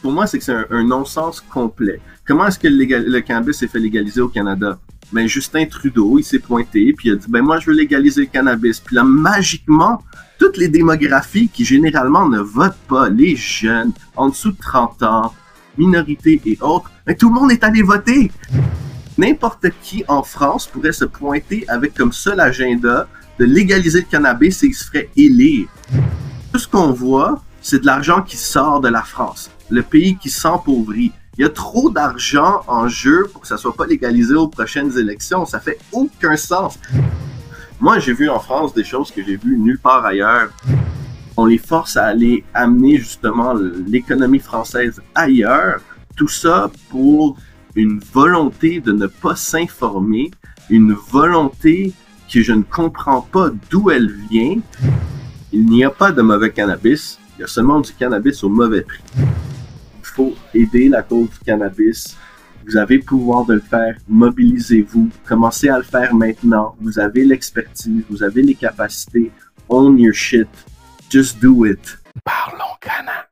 Pour moi, c'est que c'est un, non-sens complet. Comment est-ce que le, cannabis s'est fait légaliser au Canada? Ben, Justin Trudeau, il s'est pointé, puis a dit, ben, moi, je veux légaliser le cannabis. Puis là, magiquement, toutes les démographies qui généralement ne votent pas, les jeunes, en dessous de 30 ans, minorités et autres, ben, tout le monde est allé voter. N'importe qui en France pourrait se pointer avec comme seul agenda de légaliser le cannabis et il se ferait élire. Tout ce qu'on voit, c'est de l'argent qui sort de la France, le pays qui s'empauvrit. Il y a trop d'argent en jeu pour que ça soit pas légalisé aux prochaines élections. Ça fait aucun sens. Moi, j'ai vu en France des choses que j'ai vues nulle part ailleurs. On les force à aller amener justement l'économie française ailleurs. Tout ça pour une volonté de ne pas s'informer, une volonté que je ne comprends pas d'où elle vient. Il n'y a pas de mauvais cannabis, il y a seulement du cannabis au mauvais prix. Il faut aider la cause du cannabis. Vous avez le pouvoir de le faire, mobilisez-vous, commencez à le faire maintenant. Vous avez l'expertise, vous avez les capacités. Own your shit. Just do it. Parlons Cana.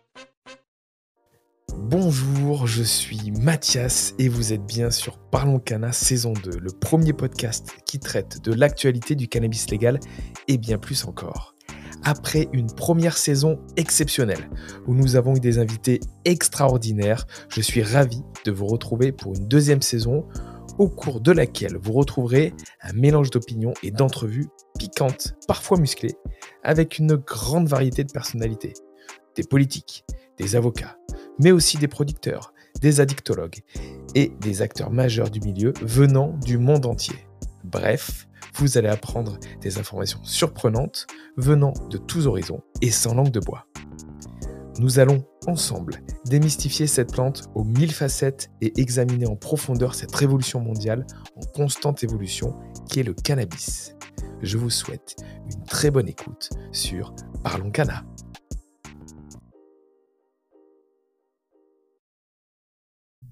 Bonjour, je suis Mathias et vous êtes bien sur Parlons Cana saison 2, le premier podcast qui traite de l'actualité du cannabis légal et bien plus encore. Après une première saison exceptionnelle où nous avons eu des invités extraordinaires, je suis ravi de vous retrouver pour une deuxième saison au cours de laquelle vous retrouverez un mélange d'opinions et d'entrevues piquantes, parfois musclées, avec une grande variété de personnalités. Des politiques, des avocats, mais aussi des producteurs, des addictologues et des acteurs majeurs du milieu venant du monde entier. Bref, vous allez apprendre des informations surprenantes venant de tous horizons et sans langue de bois. Nous allons ensemble démystifier cette plante aux mille facettes et examiner en profondeur cette révolution mondiale en constante évolution qui est le cannabis. Je vous souhaite une très bonne écoute sur Parlons Cana.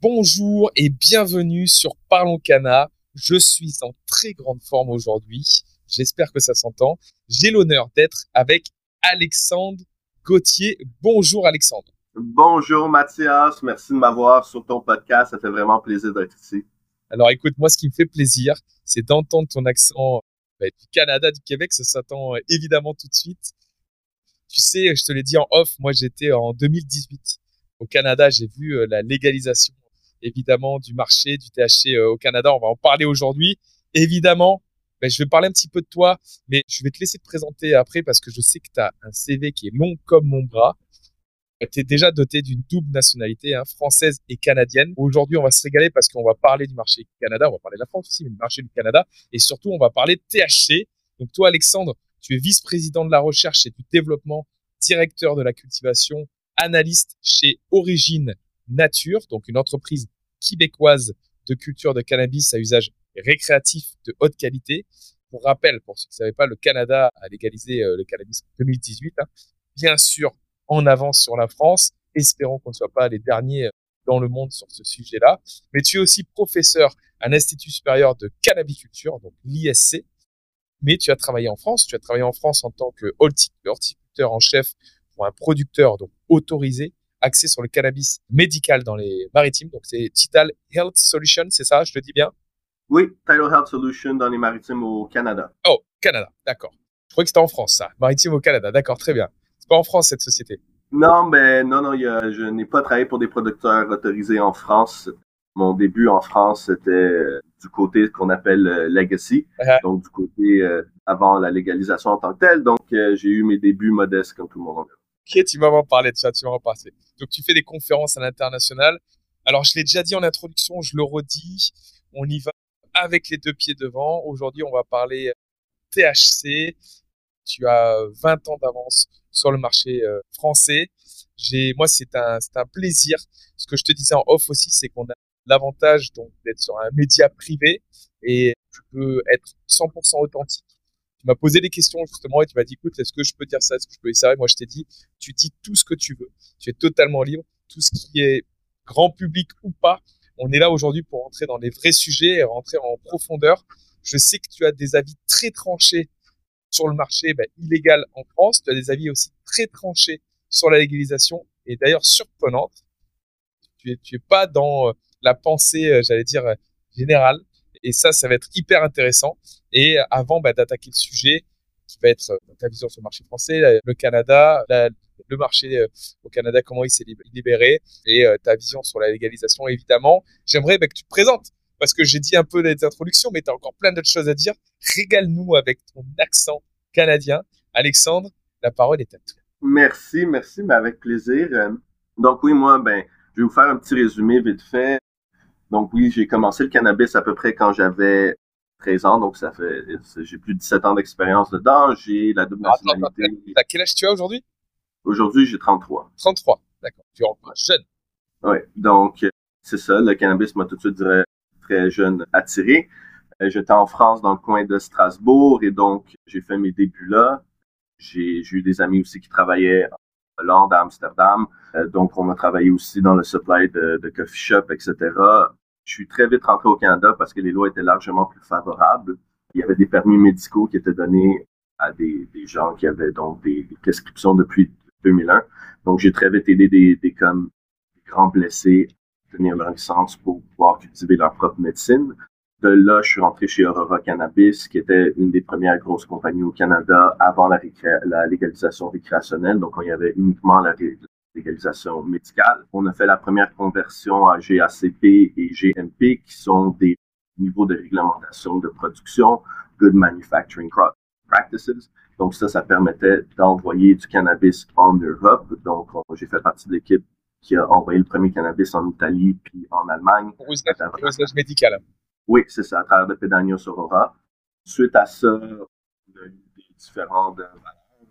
Bonjour et bienvenue sur Parlons Cana. Je suis en très grande forme aujourd'hui. J'espère que ça s'entend. J'ai l'honneur d'être avec Alexandre Gauthier. Bonjour Alexandre. Bonjour Mathias, merci de m'avoir sur ton podcast. Ça fait vraiment plaisir d'être ici. Alors écoute, moi ce qui me fait plaisir, c'est d'entendre ton accent bah, du Canada, du Québec. Ça s'attend euh, évidemment tout de suite. Tu sais, je te l'ai dit en off, moi j'étais en 2018 au Canada. J'ai vu euh, la légalisation évidemment du marché du THC euh, au Canada. On va en parler aujourd'hui. Évidemment, ben, je vais parler un petit peu de toi, mais je vais te laisser te présenter après parce que je sais que tu as un CV qui est long comme mon bras. Tu es déjà doté d'une double nationalité, hein, française et canadienne. Aujourd'hui, on va se régaler parce qu'on va parler du marché du Canada, on va parler de la France aussi, mais du marché du Canada. Et surtout, on va parler de THC. Donc toi, Alexandre, tu es vice-président de la recherche et du développement, directeur de la cultivation, analyste chez Origine Nature, donc une entreprise québécoise de culture de cannabis à usage récréatif de haute qualité. Pour rappel, pour ceux qui ne savaient pas, le Canada a légalisé euh, le cannabis en 2018. Hein. Bien sûr, en avance sur la France. Espérons qu'on ne soit pas les derniers dans le monde sur ce sujet-là. Mais tu es aussi professeur à l'Institut supérieur de cannabiculture, donc l'ISC. Mais tu as travaillé en France. Tu as travaillé en France en tant que horticulteur en chef pour un producteur donc autorisé axé sur le cannabis médical dans les maritimes. Donc, c'est Tital Health Solution, c'est ça, je le dis bien? Oui, Title Health Solution dans les maritimes au Canada. Oh, Canada, d'accord. Je crois que c'était en France, ça. Maritime au Canada, d'accord, très bien. C'est pas en France, cette société? Non, mais non, non, y a, je n'ai pas travaillé pour des producteurs autorisés en France. Mon début en France, c'était euh, du côté qu'on appelle euh, Legacy, Ah. donc du côté euh, avant la légalisation en tant que telle. Donc, euh, j'ai eu mes débuts modestes comme tout le monde. Ok, tu m'as en parlé de ça, tu m'as en parlé. Donc, tu fais des conférences à l'international. Alors, je l'ai déjà dit en introduction, je le redis. On y va avec les deux pieds devant. Aujourd'hui, on va parler THC. Tu as 20 ans d'avance sur le marché euh, français. Moi, c'est un, c'est un plaisir. Ce que je te disais en off aussi, c'est qu'on a l'avantage donc d'être sur un média privé et tu peux être 100% authentique. Tu m'as posé des questions justement et tu m'as dit écoute, est-ce que je peux dire ça, est-ce que je peux dire ça Moi, je t'ai dit, tu dis tout ce que tu veux. Tu es totalement libre. Tout ce qui est grand public ou pas, on est là aujourd'hui pour rentrer dans les vrais sujets et rentrer en profondeur. Je sais que tu as des avis très tranchés sur le marché ben, illégal en France. Tu as des avis aussi très tranchés sur la légalisation et d'ailleurs surprenante. Tu es, tu es pas dans euh, la pensée, euh, j'allais dire, euh, générale. Et ça, ça va être hyper intéressant. Et avant bah, d'attaquer le sujet, qui va être ta vision sur le marché français, le Canada, le marché au Canada, comment il s'est libéré, et ta vision sur la légalisation, évidemment. J'aimerais bah, que tu te présentes, parce que j'ai dit un peu les introductions, mais tu as encore plein d'autres choses à dire. Régale-nous avec ton accent canadien. Alexandre, la parole est à toi. Merci, merci, mais avec plaisir. Donc oui, moi, ben, je vais vous faire un petit résumé vite fait. Donc oui, j'ai commencé le cannabis à peu près quand j'avais 13 ans, donc ça fait j'ai plus de 17 ans d'expérience dedans. J'ai la double nationalité. T'as quel âge tu as aujourd'hui? Aujourd'hui, j'ai 33. 33, d'accord. Tu es encore jeune. Oui, donc c'est ça. Le cannabis m'a tout de suite dirais, très jeune attiré. Euh, j'étais en France dans le coin de Strasbourg et donc j'ai fait mes débuts là. J'ai eu des amis aussi qui travaillaient en Hollande, à Amsterdam. Euh, donc, on a travaillé aussi dans le supply de, de coffee shop, etc. Je suis très vite rentré au Canada parce que les lois étaient largement plus favorables. Il y avait des permis médicaux qui étaient donnés à des, gens qui avaient donc des, prescriptions depuis 2001. Donc, j'ai très vite aidé des, grands blessés à tenir leur licence pour pouvoir cultiver leur propre médecine. De là, je suis rentré chez Aurora Cannabis, qui était une des premières grosses compagnies au Canada avant la, la légalisation récréationnelle. Donc, on y avait uniquement la, légalisation médicale. On a fait la première conversion à GACP et GMP, qui sont des niveaux de réglementation de production, Good Manufacturing Practices. Donc ça, ça permettait d'envoyer du cannabis en Europe. Donc j'ai fait partie de l'équipe qui a envoyé le premier cannabis en Italie puis en Allemagne. Pour usage médical. Oui, c'est ça, à travers de Pedanios Aurora. Suite à ça, on a eu des différentes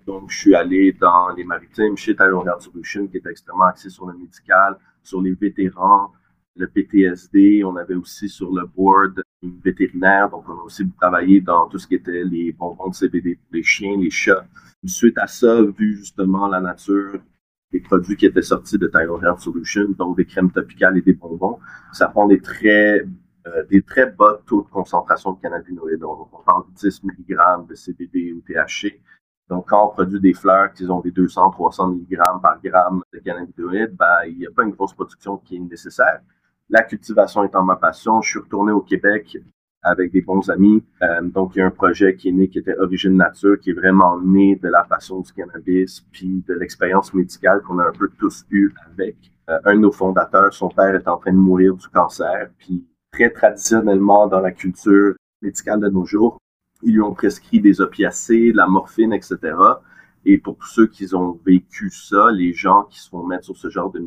donc, je suis allé dans les maritimes chez Health Solutions, qui est extrêmement axé sur le médical, sur les vétérans, le PTSD. On avait aussi sur le board une vétérinaire. Donc, on a aussi travaillé dans tout ce qui était les bonbons de CBD pour les chiens, les chats. Suite à ça, vu justement la nature des produits qui étaient sortis de Tyler Health Solutions, donc des crèmes topicales et des bonbons, ça prend des très euh, des très bas taux de concentration de cannabinoïdes. Donc, on parle de 10 mg de CBD ou THC. Donc, quand on produit des fleurs qui ont des 200, 300 mg par gramme de cannabinoïdes, ben, il n'y a pas une grosse production qui est nécessaire. La cultivation étant ma passion, je suis retourné au Québec avec des bons amis. Euh, donc, il y a un projet qui est né, qui était Origine Nature, qui est vraiment né de la passion du cannabis, puis de l'expérience médicale qu'on a un peu tous eu avec. Euh, un de nos fondateurs, son père est en train de mourir du cancer, puis très traditionnellement dans la culture médicale de nos jours, ils lui ont prescrit des opiacés, de la morphine, etc. Et pour ceux qui ont vécu ça, les gens qui se font mettre sur ce genre de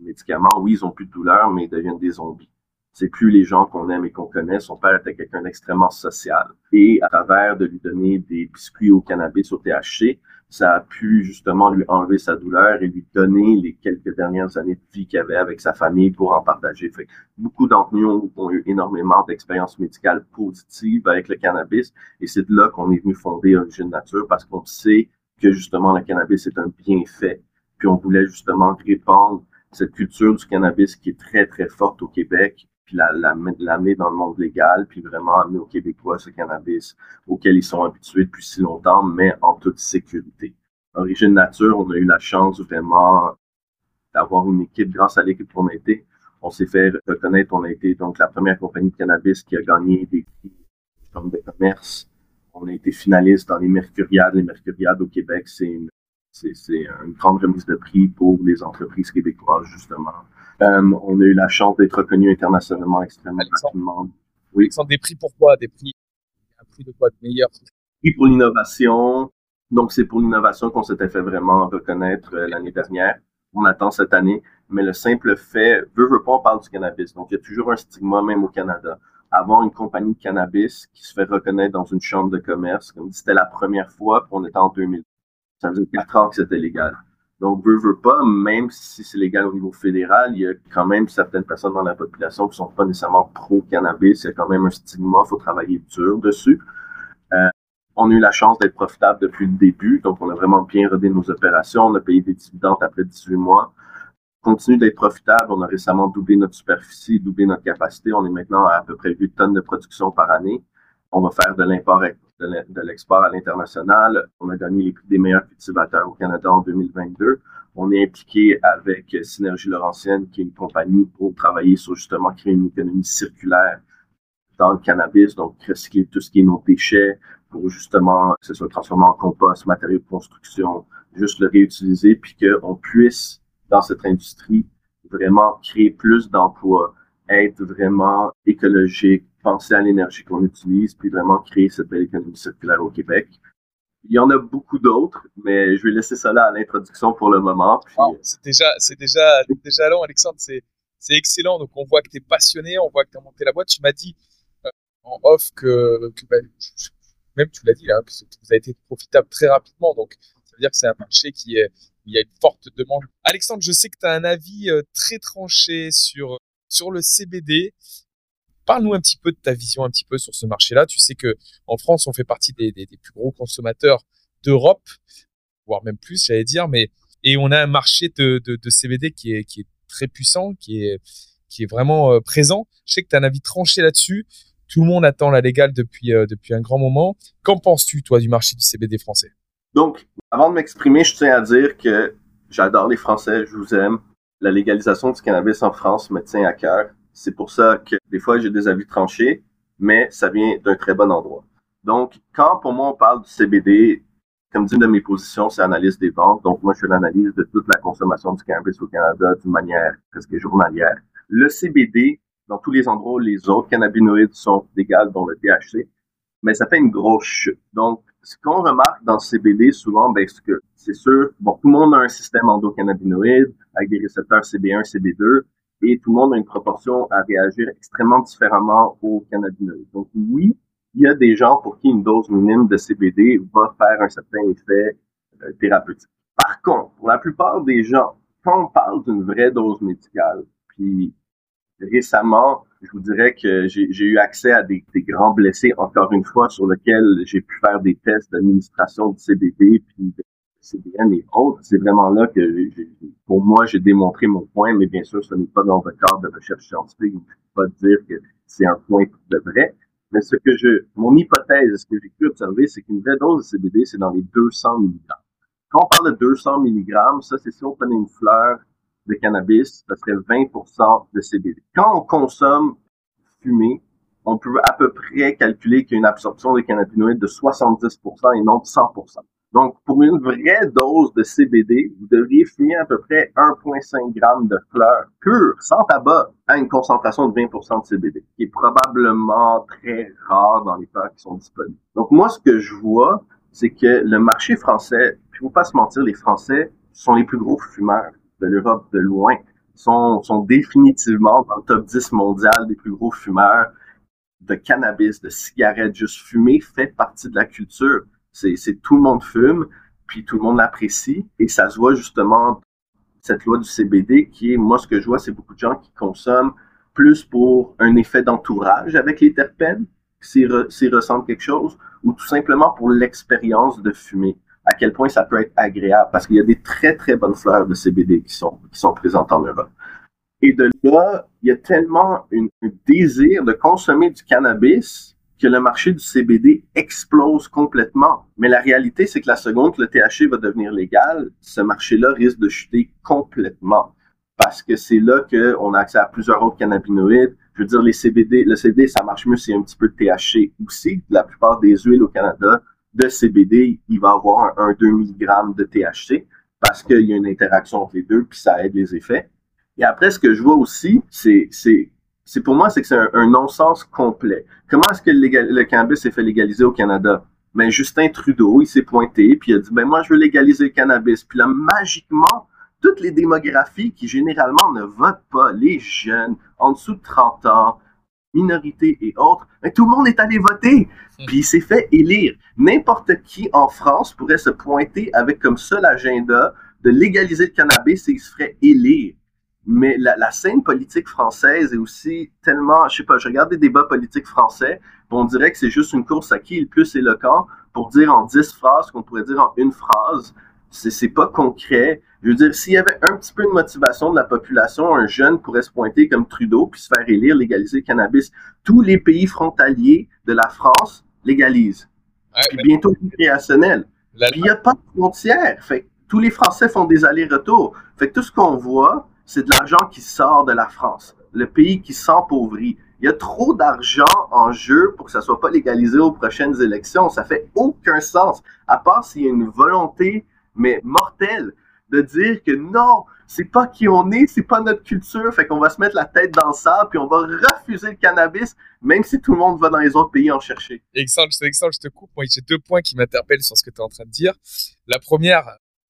médicaments, oui, ils ont plus de douleur, mais ils deviennent des zombies. C'est plus les gens qu'on aime et qu'on connaît. Son père était quelqu'un d'extrêmement social. Et à travers de lui donner des biscuits au cannabis, au THC, ça a pu justement lui enlever sa douleur et lui donner les quelques dernières années de vie qu'il avait avec sa famille pour en partager. Fait beaucoup d'entre nous ont, eu énormément d'expériences médicales positives avec le cannabis et c'est de là qu'on est venu fonder Origine Nature parce qu'on sait que justement le cannabis est un bienfait. Puis on voulait justement répandre cette culture du cannabis qui est très très forte au Québec puis l'amener la, la, dans le monde légal, puis vraiment amener aux Québécois ce cannabis auquel ils sont habitués depuis si longtemps, mais en toute sécurité. Origine Nature, on a eu la chance vraiment d'avoir une équipe, grâce à l'équipe qu'on a été, on s'est fait reconnaître, on a été donc la première compagnie de cannabis qui a gagné des prix de commerce. On a été finaliste dans les Mercuriades. Les Mercuriades au Québec, c'est une, c'est, une grande remise de prix pour les entreprises québécoises, justement. Euh, on a eu la chance d'être reconnu internationalement extrêmement rapidement. Oui. Sont des prix pourquoi Des prix, un prix de quoi de meilleur? Prix pour l'innovation. Donc, c'est pour l'innovation qu'on s'était fait vraiment reconnaître euh, l'année dernière. On attend cette année. Mais le simple fait, veut, veut pas, on parle du cannabis. Donc, il y a toujours un stigma, même au Canada. Avoir une compagnie de cannabis qui se fait reconnaître dans une chambre de commerce, comme c'était la première fois, puis on était en 2000. Ça faisait quatre ans que c'était légal. Donc, veut, veut pas, même si c'est légal au niveau fédéral, il y a quand même certaines personnes dans la population qui sont pas nécessairement pro-cannabis. Il y a quand même un stigma, il faut travailler dur dessus. Euh, on a eu la chance d'être profitable depuis le début, donc on a vraiment bien rodé nos opérations. On a payé des dividendes après 18 mois. On continue d'être profitable. On a récemment doublé notre superficie, doublé notre capacité. On est maintenant à à peu près 8 tonnes de production par année. On va faire de l'import de l'export à l'international. On a gagné les des meilleurs cultivateurs au Canada en 2022. On est impliqué avec Synergie Laurentienne, qui est une compagnie pour travailler sur justement créer une économie circulaire dans le cannabis, donc recycler tout ce qui est nos déchets pour justement que ce soit transformé en compost, matériaux de construction, juste le réutiliser, puis qu'on puisse, dans cette industrie, vraiment créer plus d'emplois, être vraiment écologique, penser à l'énergie qu'on utilise, puis vraiment créer cette belle économie circulaire au Québec. Il y en a beaucoup d'autres, mais je vais laisser ça là à l'introduction pour le moment. Puis... c'est déjà, c'est déjà, déjà long, Alexandre. C'est, c'est excellent. Donc, on voit que tu es passionné, on voit que tu as monté la boîte. Tu m'as dit euh, en off que, que ben, même tu l'as dit, hein, que vous avez été profitable très rapidement. Donc, ça veut dire que c'est un marché qui est, il y a une forte demande. Alexandre, je sais que tu as un avis euh, très tranché sur, sur le CBD. Parle-nous un petit peu de ta vision un petit peu sur ce marché-là. Tu sais que en France, on fait partie des, plus gros consommateurs d'Europe, voire même plus, j'allais dire, mais et on a un marché de, CBD qui est, très puissant, qui est, qui est vraiment euh, présent. Je sais que tu as un avis tranché là-dessus. Tout le monde attend la légale depuis, euh, depuis un grand moment. Qu'en penses-tu, toi, du marché du CBD français? Donc, avant de m'exprimer, je tiens à dire que j'adore les Français, je vous aime. La légalisation du cannabis en France me tient à cœur. C'est pour ça que des fois j'ai des avis tranchés, mais ça vient d'un très bon endroit. Donc, quand pour moi on parle du CBD, comme dit une de mes positions, c'est analyse des ventes. Donc, moi, je fais l'analyse de toute la consommation du cannabis au Canada d'une manière presque journalière. Le CBD, dans tous les endroits où les autres cannabinoïdes sont égales, dont le THC, mais ça fait une grosse chute. Donc, ce qu'on remarque dans le CBD souvent, ben, c'est que c'est sûr, bon, tout le monde a un système endocannabinoïde avec des récepteurs CB1, CB2, et tout le monde a une proportion à réagir extrêmement différemment aux cannabinoïdes. Donc oui, il y a des gens pour qui une dose minime de CBD va faire un certain effet euh, thérapeutique. Par contre, pour la plupart des gens, quand on parle d'une vraie dose médicale, puis récemment, je vous dirais que j'ai eu accès à des, grands blessés, encore une fois, sur lesquels j'ai pu faire des tests d'administration de CBD, CBN et autres, c'est vraiment là que, pour moi, j'ai démontré mon point, mais bien sûr, ce n'est pas dans le cadre de recherche scientifique. Je ne peux pas dire que c'est un point de vrai. Mais ce que je, mon hypothèse, ce que j'ai pu observer, c'est qu'une vraie dose de CBD, c'est dans les 200 mg. Quand on parle de 200 mg, ça, c'est si on prenait une fleur de cannabis, ça serait 20% de CBD. Quand on consomme fumé, on peut à peu près calculer qu'il y a une absorption de cannabinoïdes de 70% et non de 100%. Donc, pour une vraie dose de CBD, vous devriez fumer à peu près 1,5 g de fleurs pures, sans tabac, à une concentration de 20% de CBD, qui est probablement très rare dans les fleurs qui sont disponibles. Donc, moi, ce que je vois, c'est que le marché français, puis faut pas se mentir, les Français sont les plus gros fumeurs de l'Europe de loin, sont, sont définitivement dans le top 10 mondial des plus gros fumeurs de cannabis, de cigarettes, juste fumer fait partie de la culture. C'est tout le monde fume, puis tout le monde l'apprécie, et ça se voit justement cette loi du CBD qui est, moi ce que je vois, c'est beaucoup de gens qui consomment plus pour un effet d'entourage avec les terpènes, s'ils ressentent quelque chose, ou tout simplement pour l'expérience de fumer. À quel point ça peut être agréable, parce qu'il y a des très très bonnes fleurs de CBD qui sont, qui sont présentes en Europe. Et de là, il y a tellement un désir de consommer du cannabis que le marché du CBD explose complètement. Mais la réalité, c'est que la seconde que le THC va devenir légal, ce marché-là risque de chuter complètement. Parce que c'est là qu'on a accès à plusieurs autres cannabinoïdes. Je veux dire, les CBD, le CBD, ça marche mieux s'il y a un petit peu de THC aussi. La plupart des huiles au Canada de CBD, il va avoir un, un 2 mg de THC parce qu'il y a une interaction entre les deux, puis ça aide les effets. Et après, ce que je vois aussi, c'est c'est pour moi, c'est que c'est un, non-sens complet. Comment est-ce que le, cannabis s'est fait légaliser au Canada? Ben, Justin Trudeau, il s'est pointé, puis il a dit, ben, moi, je veux légaliser le cannabis. Puis là, magiquement, toutes les démographies qui généralement ne votent pas, les jeunes, en dessous de 30 ans, minorités et autres, ben, tout le monde est allé voter. Hmm. Puis il s'est fait élire. N'importe qui en France pourrait se pointer avec comme seul agenda de légaliser le cannabis et il se ferait élire. Mais la, la, scène politique française est aussi tellement, je sais pas, je regarde des débats politiques français, on dirait que c'est juste une course à qui est le plus éloquent pour dire en dix phrases qu'on pourrait dire en une phrase. C'est pas concret. Je veux dire, s'il y avait un petit peu de motivation de la population, un jeune pourrait se pointer comme Trudeau puis se faire élire, légaliser le cannabis. Tous les pays frontaliers de la France légalisent. Ouais, puis bientôt réactionnel. Puis il n'y a pas de frontières. Fait tous les Français font des allers-retours. Fait que tout ce qu'on voit, c'est de l'argent qui sort de la France. Le pays qui s'empauvrit. Il y a trop d'argent en jeu pour que ça soit pas légalisé aux prochaines élections. Ça fait aucun sens. À part s'il y a une volonté, mais mortelle, de dire que non, c'est pas qui on est, c'est pas notre culture, fait qu'on va se mettre la tête dans le sable, puis on va refuser le cannabis, même si tout le monde va dans les autres pays en chercher. Excellent, je te coupe. Moi, j'ai deux points qui m'interpellent sur ce que tu es en train de dire. La première,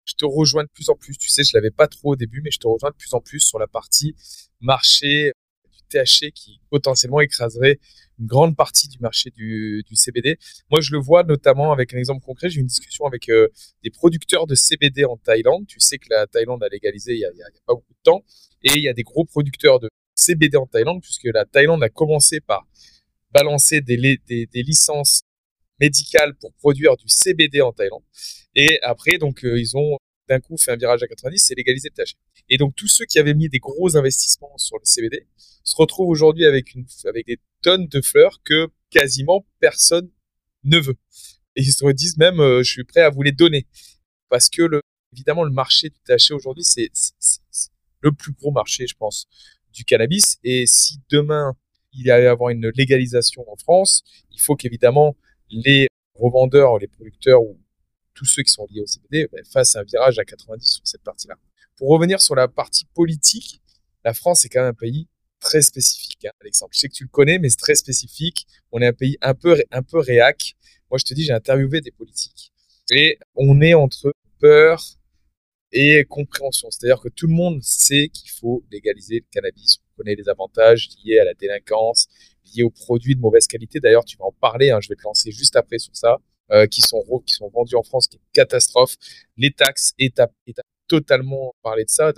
je te rejoins de plus en plus. Tu sais, je l'avais pas trop au début, mais je te rejoins de plus en plus sur la partie marché du THC qui potentiellement écraserait une grande partie du marché du, CBD. Moi, je le vois notamment avec un exemple concret. J'ai eu une discussion avec euh, des producteurs de CBD en Thaïlande. Tu sais que la Thaïlande a légalisé il y a, pas beaucoup de temps. Et il y a des gros producteurs de CBD en Thaïlande, puisque la Thaïlande a commencé par balancer des licences médicales pour produire du CBD en Thaïlande. Et après, donc, euh, ils ont d'un coup fait un virage à 90, c'est légaliser le THC. Et donc, tous ceux qui avaient mis des gros investissements sur le CBD se retrouvent aujourd'hui avec, avec des tonnes de fleurs que quasiment personne ne veut. Et ils se disent même, euh, je suis prêt à vous les donner. Parce que, le, évidemment, le marché du THC aujourd'hui, c'est le plus gros marché, je pense, du cannabis. Et si demain, il y avait avoir une légalisation en France, il faut qu'évidemment, les revendeurs, les producteurs ou tous ceux qui sont liés au CBD ben, fassent un virage à 90 sur cette partie-là. Pour revenir sur la partie politique, la France est quand même un pays très spécifique, hein, Alexandre. Je sais que tu le connais, mais c'est très spécifique. On est un pays un peu, un peu réac. Moi, je te dis, j'ai interviewé des politiques. Et on est entre peur et compréhension. C'est-à-dire que tout le monde sait qu'il faut légaliser le cannabis. On connaît les avantages liés à la délinquance, liés aux produits de mauvaise qualité. D'ailleurs, tu vas en parler, hein, je vais te lancer juste après sur ça, euh, qui sont qui sont vendus en France, qui est une catastrophe. Les taxes, et t'as totalement parlé de ça.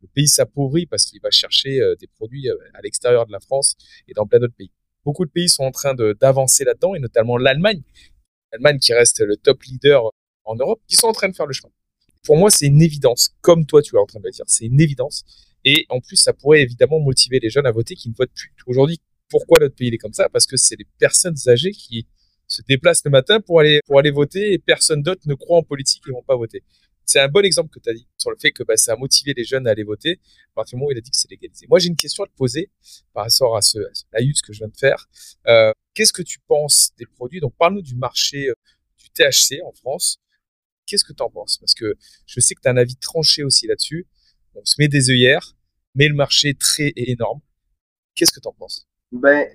Le pays s'appauvrit parce qu'il va chercher euh, des produits euh, à l'extérieur de la France et dans plein d'autres pays. Beaucoup de pays sont en train d'avancer là-dedans, et notamment l'Allemagne. L'Allemagne qui reste le top leader en Europe, qui sont en train de faire le chemin. Pour moi, c'est une évidence, comme toi tu es en train de le dire, c'est une évidence. Et en plus, ça pourrait évidemment motiver les jeunes à voter qui ne votent plus. Aujourd'hui, pourquoi notre pays est comme ça? Parce que c'est les personnes âgées qui se déplacent le matin pour aller pour aller voter et personne d'autre ne croit en politique et vont pas voter. C'est un bon exemple que tu as dit sur le fait que bah, ça a motivé les jeunes à aller voter à partir du moment où il a dit que c'est légalisé. Moi, j'ai une question à te poser par rapport à ce, à ce que je viens de faire. Euh, Qu'est-ce que tu penses des produits? Donc, parle-nous du marché euh, du THC en France. Qu'est-ce que tu en penses? Parce que je sais que tu as un avis tranché aussi là-dessus. On se met des œillères, mais le marché est très énorme. Qu'est-ce que tu en penses? Ben,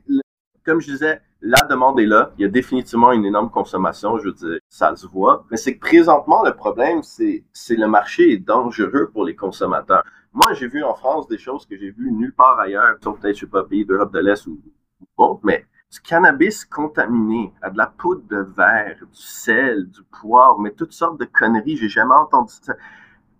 comme je disais, la demande est là. Il y a définitivement une énorme consommation, je veux dire, ça se voit. Mais c'est que présentement, le problème, c'est, c'est le marché est dangereux pour les consommateurs. Moi, j'ai vu en France des choses que j'ai vues nulle part ailleurs, peut-être, je sais pas, pays d'Europe de l'Est ou autre, mais du cannabis contaminé à de la poudre de verre, du sel, du poivre, mais toutes sortes de conneries. J'ai jamais entendu ça.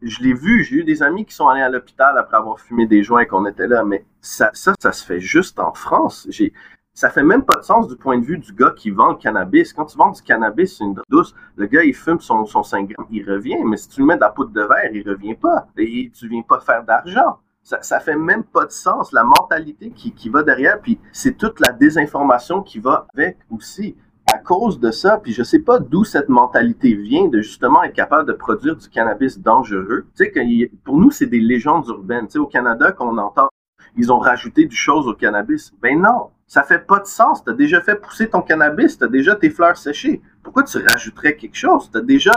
Je l'ai vu, j'ai eu des amis qui sont allés à l'hôpital après avoir fumé des joints et qu'on était là, mais ça, ça, se fait juste en France. J'ai, ça fait même pas de sens du point de vue du gars qui vend le cannabis. Quand tu vends du cannabis, c'est une douce. Le gars, il fume son, son 5 grammes, il revient. Mais si tu lui mets de la poudre de verre, il revient pas. Et tu viens pas faire d'argent. Ça, ça fait même pas de sens. La mentalité qui, qui va derrière, puis c'est toute la désinformation qui va avec aussi. Cause de ça, puis je sais pas d'où cette mentalité vient de justement être capable de produire du cannabis dangereux. Tu sais, pour nous, c'est des légendes urbaines. Tu sais, au Canada, qu'on entend, ils ont rajouté du chose au cannabis. Ben non, ça fait pas de sens. Tu as déjà fait pousser ton cannabis, tu as déjà tes fleurs séchées. Pourquoi tu rajouterais quelque chose? Tu as déjà,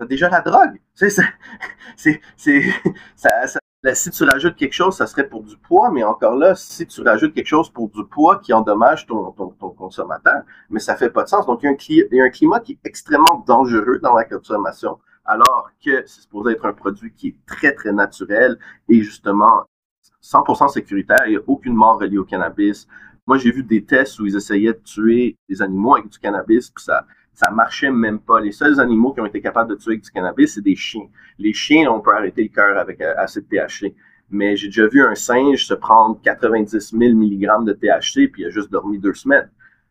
as déjà la drogue. Tu sais, c'est, c'est, ça, ça, si tu rajoutes quelque chose, ça serait pour du poids, mais encore là, si tu rajoutes quelque chose pour du poids qui endommage ton, ton, ton consommateur, mais ça fait pas de sens. Donc, il y, a un y a un climat qui est extrêmement dangereux dans la consommation, alors que c'est supposé être un produit qui est très, très naturel et justement 100% sécuritaire. Il n'y a aucune mort reliée au cannabis. Moi, j'ai vu des tests où ils essayaient de tuer des animaux avec du cannabis, puis ça, Ça marchait même pas. Les seuls animaux qui ont été capables de tuer avec du cannabis, c'est des chiens. Les chiens, on peut arrêter le cœur avec euh, assez de THC. Mais j'ai déjà vu un singe se prendre 90 000 mg de THC puis il a juste dormi deux semaines.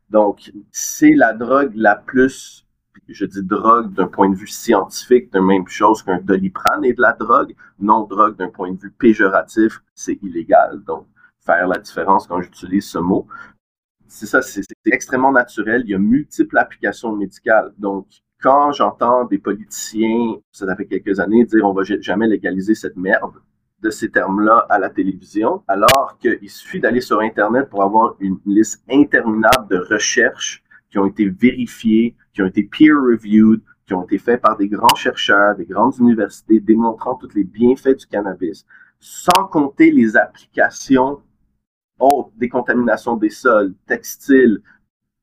Donc, c'est la drogue la plus, je dis drogue d'un point de vue scientifique, de même chose qu'un doliprane est de la drogue. Non drogue d'un point de vue péjoratif, c'est illégal. Donc, faire la différence quand j'utilise ce mot c'est ça, c'est extrêmement naturel. Il y a multiples applications médicales. Donc, quand j'entends des politiciens, ça fait quelques années, dire on va jamais légaliser cette merde, de ces termes-là à la télévision, alors qu'il suffit d'aller sur Internet pour avoir une liste interminable de recherches qui ont été vérifiées, qui ont été peer-reviewed, qui ont été faites par des grands chercheurs, des grandes universités, démontrant tous les bienfaits du cannabis, sans compter les applications autres, décontamination des sols, textiles.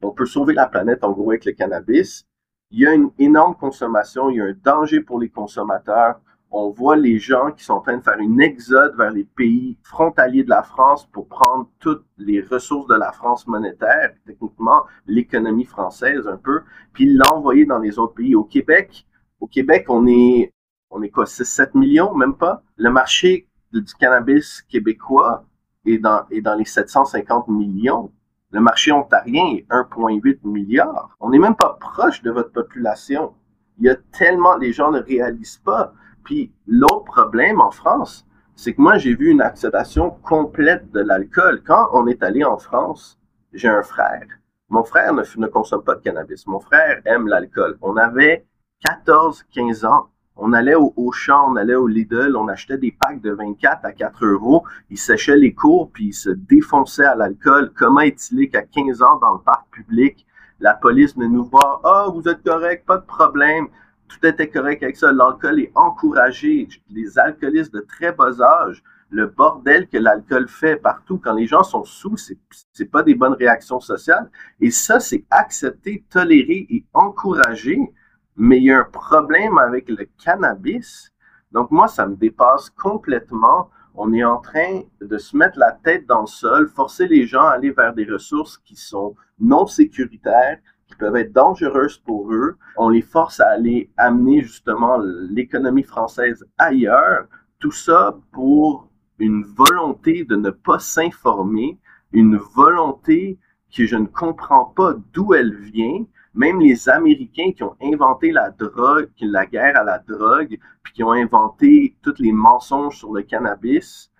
On peut sauver la planète en gros avec le cannabis. Il y a une énorme consommation, il y a un danger pour les consommateurs. On voit les gens qui sont en train de faire une exode vers les pays frontaliers de la France pour prendre toutes les ressources de la France monétaire, techniquement l'économie française un peu, puis l'envoyer dans les autres pays. Au Québec, au Québec, on est, on est quoi, 6-7 millions, même pas? Le marché du cannabis québécois, et dans, et dans les 750 millions. Le marché ontarien est 1,8 milliard. On n'est même pas proche de votre population. Il y a tellement, les gens ne réalisent pas. Puis l'autre problème en France, c'est que moi, j'ai vu une acceptation complète de l'alcool. Quand on est allé en France, j'ai un frère. Mon frère ne, ne consomme pas de cannabis. Mon frère aime l'alcool. On avait 14, 15 ans. On allait au Auchan, on allait au Lidl, on achetait des packs de 24 à 4 euros. Il séchait les cours, puis il se défonçait à l'alcool. Comment est-il qu'à 15 ans dans le parc public, la police ne nous voit, ah, oh, vous êtes correct, pas de problème. Tout était correct avec ça. L'alcool est encouragé. Les alcoolistes de très bas âge, le bordel que l'alcool fait partout quand les gens sont sous, c'est pas des bonnes réactions sociales. Et ça, c'est accepté, toléré et encouragé mais il y a un problème avec le cannabis. Donc moi, ça me dépasse complètement. On est en train de se mettre la tête dans le sol, forcer les gens à aller vers des ressources qui sont non sécuritaires, qui peuvent être dangereuses pour eux. On les force à aller amener justement l'économie française ailleurs. Tout ça pour une volonté de ne pas s'informer, une volonté que je ne comprends pas d'où elle vient, même les Américains qui ont inventé la drogue, la guerre à la drogue, puis qui ont inventé tous les mensonges sur le cannabis,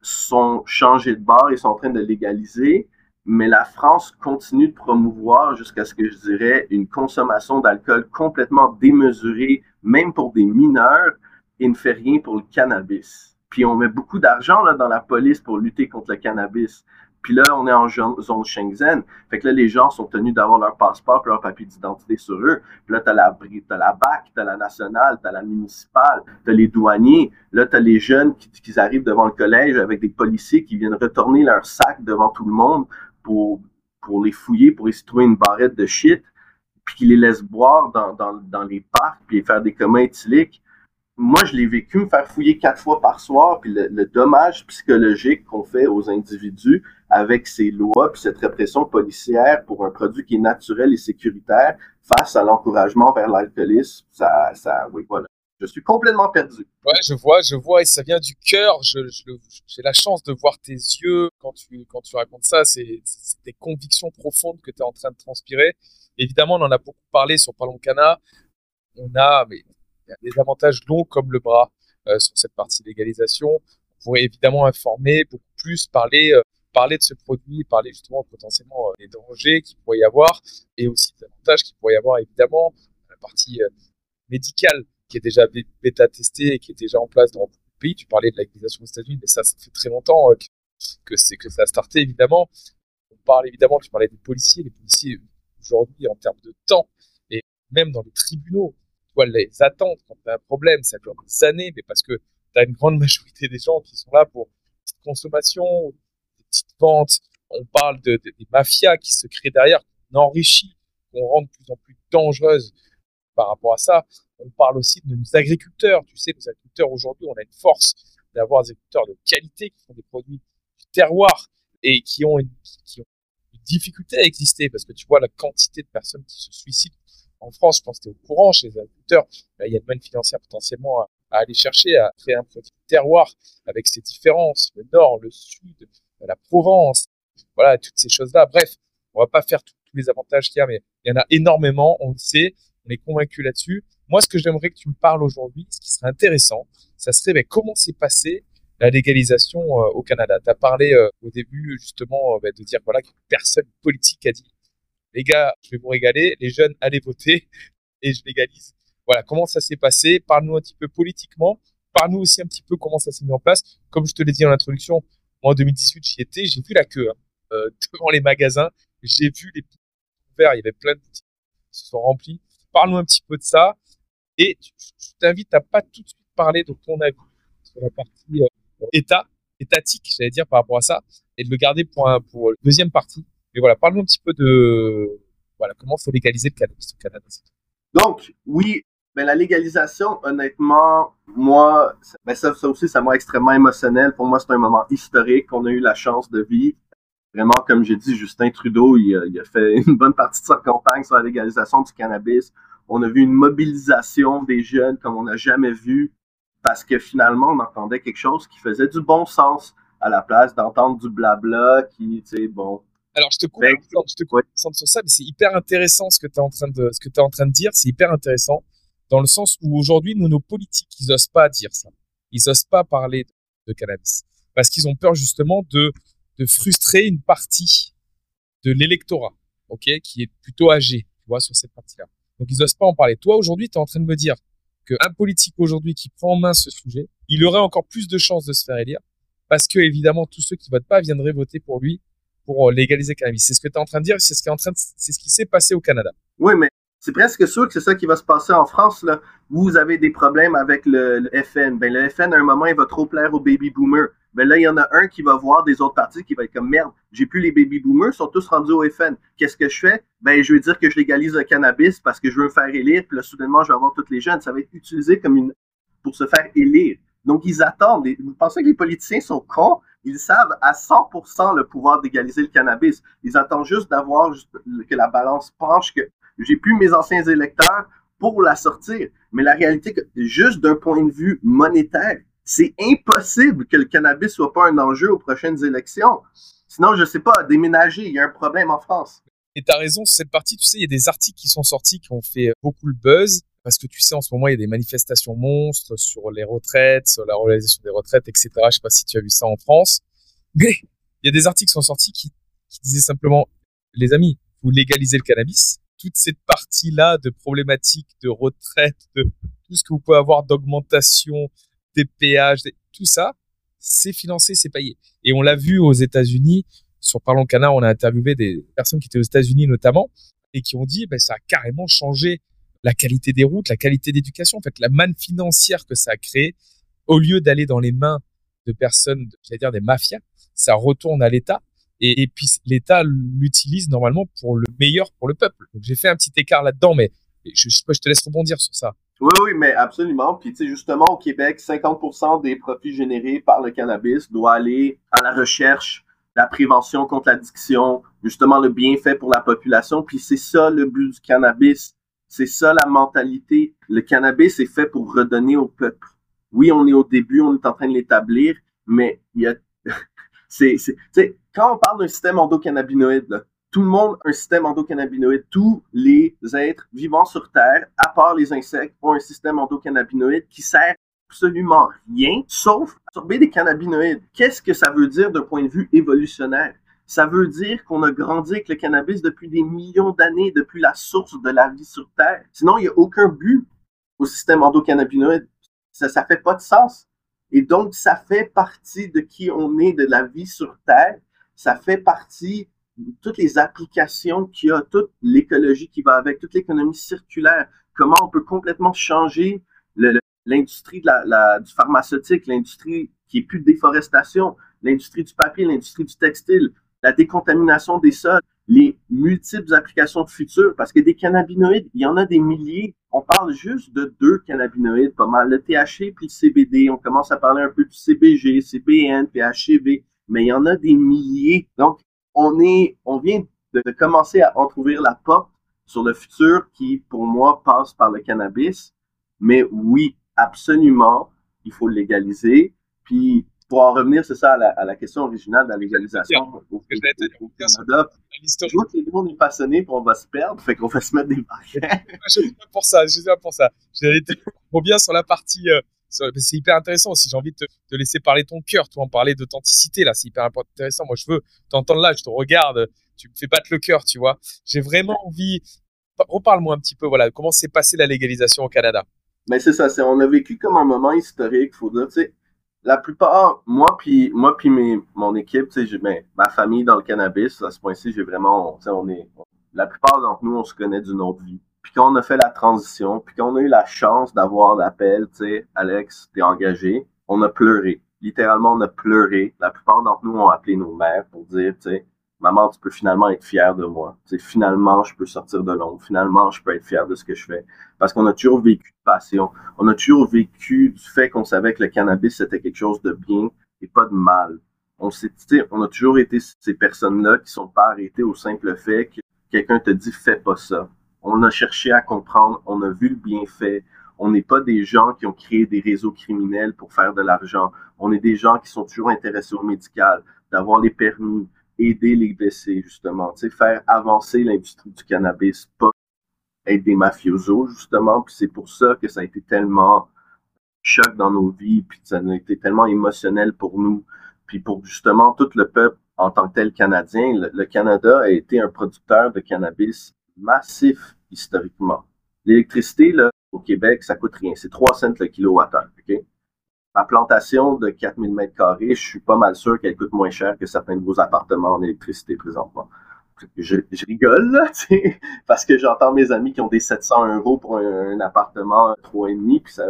sont changés de bord et sont en train de légaliser. Mais la France continue de promouvoir jusqu'à ce que je dirais une consommation d'alcool complètement démesurée, même pour des mineurs, et ne fait rien pour le cannabis. Puis on met beaucoup d'argent là dans la police pour lutter contre le cannabis. Puis là, on est en zone Schengen. Fait que là, les gens sont tenus d'avoir leur passeport et leur papier d'identité sur eux. Puis là, t'as la, as la BAC, t'as la nationale, t'as la municipale, t'as les douaniers. Là, t'as les jeunes qui, arrivent devant le collège avec des policiers qui viennent retourner leur sac devant tout le monde pour, pour les fouiller, pour essayer de trouver une barrette de shit, puis qui les laissent boire dans, dans, dans les parcs, puis faire des communs éthyliques moi, je l'ai vécu, me faire fouiller quatre fois par soir, puis le, dommage psychologique qu'on fait aux individus avec ces lois, puis cette répression policière pour un produit qui est naturel et sécuritaire face à l'encouragement vers l'alcoolisme, ça, ça, oui, voilà. Je suis complètement perdu. Ouais, je vois, je vois, et ça vient du cœur. j'ai la chance de voir tes yeux quand tu, quand tu racontes ça. C'est, des convictions profondes que tu es en train de transpirer. Évidemment, on en a beaucoup parlé sur Parlons Cana. On a, mais il des avantages longs comme le bras euh, sur cette partie légalisation. On pourrait évidemment informer beaucoup plus, parler, euh, parler de ce produit, parler justement potentiellement euh, des dangers qu'il pourrait y avoir et aussi des avantages qu'il pourrait y avoir évidemment. La partie médicale qui est déjà bêta-testée et qui est déjà en place dans beaucoup de pays. Tu parlais de légalisation aux États-Unis, mais ça, ça fait très longtemps que, c'est que ça a starté évidemment. On parle évidemment, tu parlais des policiers, les policiers aujourd'hui en termes de temps et même dans les tribunaux, les attentes quand tu as un problème, ça dure des années, mais parce que tu as une grande majorité des gens qui sont là pour petite consommation, des petites ventes. On parle de, des mafias qui se créent derrière, qu'on enrichit, qu'on rend de plus en plus dangereuse par rapport à ça. On parle aussi de nos agriculteurs. Tu sais, nos agriculteurs aujourd'hui, on a une force d'avoir des agriculteurs de qualité qui font des produits du terroir et qui ont qui ont une difficulté à exister parce que tu vois la quantité de personnes qui se suicident en France, je pense que tu es au courant, chez les agriculteurs, bah, il y a de manne financière potentiellement à, aller chercher, à créer un produit terroir avec ses différences, le nord, le sud, la Provence, voilà, toutes ces choses-là. Bref, on va pas faire tous les avantages qu'il y a, mais il y en a énormément, on le sait, on est convaincu là-dessus. Moi, ce que j'aimerais que tu me parles aujourd'hui, ce qui serait intéressant, ça serait ben, comment s'est passé la légalisation euh, au Canada? Tu as parlé euh, au début justement euh, ben, de dire voilà que personne politique a dit les gars, je vais vous régaler, les jeunes allez voter et je légalise. Voilà, comment ça s'est passé? Parle-nous un petit peu politiquement. Parle-nous aussi un petit peu comment ça s'est mis en place. Comme je te l'ai dit en introduction, moi en 2018 j'y étais, j'ai vu la queue hein, devant les magasins, j'ai vu les verts, il y avait plein de qui se sont remplis. Parle-nous un petit peu de ça. Et je t'invite à pas tout de suite parler de ton avis sur la partie euh, état, étatique, j'allais dire, par rapport à ça, et de le garder pour, un, pour la deuxième partie. Mais voilà, parle-nous un petit peu de comment faut légaliser le cannabis. Donc, oui, ben, la légalisation, honnêtement, moi, ben, ça, ça aussi, ça m'a extrêmement émotionnel. Pour moi, c'est un moment historique qu'on a eu la chance de vivre. Vraiment, comme j'ai dit, Justin Trudeau, il a, il a, fait une bonne partie de sa campagne sur la légalisation du cannabis. On a vu une mobilisation des jeunes comme on n'a jamais vu parce que finalement, on entendait quelque chose qui faisait du bon sens à la place d'entendre du blabla qui, tu sais, bon. Alors, je te coupe, je te coupe sur ça, mais c'est hyper intéressant ce que tu es en train de, ce que tu es en train de dire. C'est hyper intéressant dans le sens où aujourd'hui, nous, nos politiques, ils osent pas dire ça. Ils osent pas parler de, de cannabis parce qu'ils ont peur justement de, de frustrer une partie de l'électorat, ok, qui est plutôt âgé, tu vois, sur cette partie-là. Donc ils osent pas en parler. Toi aujourd'hui, tu es en train de me dire qu'un politique aujourd'hui qui prend en main ce sujet, il aurait encore plus de chances de se faire élire parce que évidemment tous ceux qui votent pas viendraient voter pour lui pour euh, légaliser le cannabis. C'est ce que tu es en train de dire, c'est ce qui c'est ce qui s'est passé au Canada. Oui, mais c'est presque sûr que c'est ça qui va se passer en France. Là. Vous avez des problèmes avec le, FN. Ben, le FN, à un moment, il va trop plaire aux baby boomers. Ben là, il y en a un qui va voir des autres partis qui va être comme merde, j'ai plus les baby boomers, sont tous rendus au FN. Qu'est-ce que je fais? Ben, je veux dire que je légalise le cannabis parce que je veux me faire élire, puis là, soudainement, je vais avoir toutes les jeunes. Ça va être utilisé comme une pour se faire élire. Donc, ils attendent. Vous pensez que les politiciens sont cons? Ils savent à 100% le pouvoir d'égaliser le cannabis. Ils attendent juste d'avoir que la balance penche, que j'ai plus mes anciens électeurs pour la sortir. Mais la réalité, juste d'un point de vue monétaire, c'est impossible que le cannabis soit pas un enjeu aux prochaines élections. Sinon, je sais pas, déménager, il y a un problème en France. Et tu as raison, cette partie, tu sais, il y a des articles qui sont sortis qui ont fait beaucoup le buzz. Parce que tu sais, en ce moment, il y a des manifestations monstres sur les retraites, sur la réalisation des retraites, etc. Je sais pas si tu as vu ça en France. Mais il y a des articles qui sont sortis qui, qui disaient simplement, les amis, vous légalisez le cannabis. Toute cette partie-là de problématiques de retraite, de tout ce que vous pouvez avoir d'augmentation des péages, tout ça, c'est financé, c'est payé. Et on l'a vu aux États-Unis, sur Parlons Canard, on a interviewé des personnes qui étaient aux États-Unis notamment, et qui ont dit, ben, ça a carrément changé la qualité des routes, la qualité d'éducation, en fait, la manne financière que ça a créé, au lieu d'aller dans les mains de personnes, j'allais dire des mafias, ça retourne à l'État. Et, puis l'État l'utilise normalement pour le meilleur pour le peuple. Donc j'ai fait un petit écart là-dedans, mais je, je, je te laisse rebondir sur ça. Oui, oui, mais absolument. Puis, tu sais, justement, au Québec, 50% des profits générés par le cannabis doit aller à la recherche, la prévention contre l'addiction, justement le bienfait pour la population. Puis, c'est ça le but du cannabis. C'est ça la mentalité. Le cannabis est fait pour redonner au peuple. Oui, on est au début, on est en train de l'établir, mais il y a, c'est, quand on parle d'un système endocannabinoïde, tout le monde a un système endocannabinoïde. Tous les êtres vivants sur Terre, à part les insectes, ont un système endocannabinoïde qui sert absolument rien, sauf absorber des cannabinoïdes. Qu'est-ce que ça veut dire d'un point de vue évolutionnaire? Ça veut dire qu'on a grandi avec le cannabis depuis des millions d'années, depuis la source de la vie sur Terre. Sinon, il n'y a aucun but au système endocannabinoïde. Ça, ça fait pas de sens. Et donc, ça fait partie de qui on est, de la vie sur Terre. Ça fait partie toutes les applications qu'il y a, toute l'écologie qui va avec, toute l'économie circulaire, comment on peut complètement changer l'industrie du pharmaceutique, l'industrie qui est plus de déforestation, l'industrie du papier, l'industrie du textile, la décontamination des sols, les multiples applications futures, parce que des cannabinoïdes, il y en a des milliers. On parle juste de deux cannabinoïdes, pas mal, le THC puis le CBD. On commence à parler un peu du CBG, CBN, PHCV, mais il y en a des milliers. Donc, on est, on vient de commencer à entrouvrir la porte sur le futur qui, pour moi, passe par le cannabis. Mais oui, absolument, il faut le légaliser. Puis, pour en revenir, c'est ça, à la, à la, question originale de la légalisation Canada. Je que le monde est passionné, puis on va se perdre, fait qu'on va se mettre des barrières. je suis pour ça, je suis là pour ça. J'allais te bien sur la partie... Euh, c'est hyper intéressant aussi. J'ai envie de te, laisser parler ton cœur, toi, en parler d'authenticité, là. C'est hyper intéressant. Moi, je veux t'entendre là, je te regarde, tu me fais battre le cœur, tu vois. J'ai vraiment envie. Reparle-moi un petit peu, voilà, comment s'est passée la légalisation au Canada? Mais c'est ça, on a vécu comme un moment historique, faut dire, tu sais. La plupart, moi puis moi puis mes, mon équipe, tu sais, ben, ma famille dans le cannabis, à ce point-ci, j'ai vraiment, sais, on est, la plupart d'entre nous, on se connaît d'une autre vie. Puis quand on a fait la transition, puis quand on a eu la chance d'avoir l'appel, tu sais, Alex, t'es engagé, on a pleuré. Littéralement, on a pleuré. La plupart d'entre nous ont appelé nos mères pour dire, tu sais, maman, tu peux finalement être fière de moi. Finalement, je peux sortir de l'ombre. Finalement, je peux être fier de ce que je fais. Parce qu'on a toujours vécu de passion. On a toujours vécu du fait qu'on savait que le cannabis, c'était quelque chose de bien et pas de mal. On on a toujours été ces personnes-là qui sont pas arrêtées au simple fait que quelqu'un te dit fais pas ça. On a cherché à comprendre, on a vu le bienfait. On n'est pas des gens qui ont créé des réseaux criminels pour faire de l'argent. On est des gens qui sont toujours intéressés au médical, d'avoir les permis, aider les blessés, justement, tu sais, faire avancer l'industrie du cannabis, pas être des mafiosos, justement. Puis c'est pour ça que ça a été tellement choc dans nos vies, puis ça a été tellement émotionnel pour nous, puis pour justement tout le peuple en tant que tel canadien. Le, le Canada a été un producteur de cannabis massif historiquement. L'électricité, là, au Québec, ça coûte rien. C'est 3 cents le kilowattheure, OK? Ma plantation de 4000 mètres carrés, je suis pas mal sûr qu'elle coûte moins cher que certains de vos appartements en électricité présentement. Je, rigole, parce que j'entends mes amis qui ont des 700 euros pour un, un appartement 3,5, puis ça,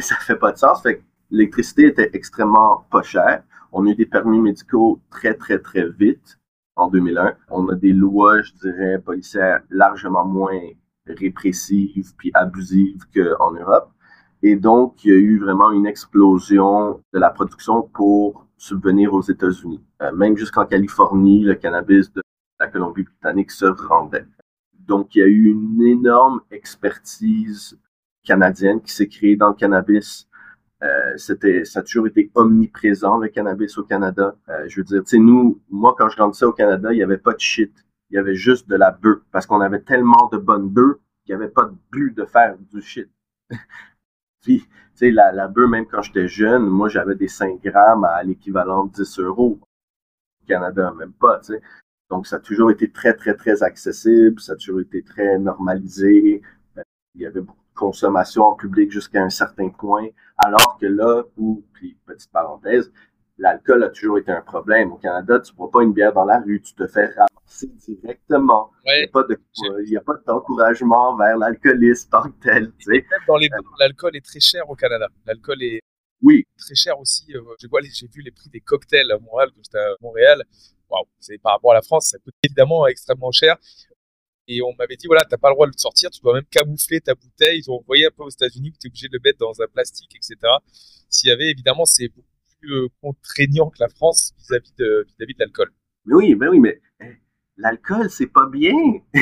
ça fait pas de sens. L'électricité était extrêmement pas chère. On a eu des permis médicaux très, très, très vite en 2001. On a des lois, je dirais, policières largement moins répressives puis abusives qu'en Europe. Et donc, il y a eu vraiment une explosion de la production pour subvenir aux États-Unis. Euh, même jusqu'en Californie, le cannabis de la Colombie-Britannique se rendait. Donc, il y a eu une énorme expertise canadienne qui s'est créée dans le cannabis. Euh, c'était, ça a toujours été omniprésent, le cannabis au Canada. Euh, je veux dire, tu sais, nous, moi, quand je grandissais au Canada, il n'y avait pas de shit. Il y avait juste de la bœuf. Parce qu'on avait tellement de bonnes bœufs qu'il n'y avait pas de but de faire du shit. La, la même quand j'étais jeune, moi, j'avais des 5 grammes à l'équivalent de 10 euros. Au Canada, même pas, tu. Donc, ça a toujours été très, très, très accessible. Ça a toujours été très normalisé. Il y avait beaucoup de consommation en public jusqu'à un certain point. Alors que là, où, puis petite parenthèse, l'alcool a toujours été un problème. Au Canada, tu ne bois pas une bière dans la rue, tu te fais ramasser directement. Ouais. Il n'y a pas de, d'encouragement vers l'alcoolisme tant que tel. Tu sais. Même dans les l'alcool est très cher au Canada. L'alcool est oui. très cher aussi. J'ai vu les prix des cocktails à Montréal quand j'étais à Montréal. C'est par rapport à la France, ça coûte évidemment extrêmement cher. Et on m'avait dit, voilà, t'as pas le droit de le sortir, tu dois même camoufler ta bouteille. Ils ont envoyé un peu aux États-Unis tu es obligé de le mettre dans un plastique, etc. S'il y avait, évidemment, c'est beaucoup plus contraignant que la France vis-à-vis de, vis-à-vis de l'alcool. Mais oui, mais oui, mais l'alcool, c'est pas bien.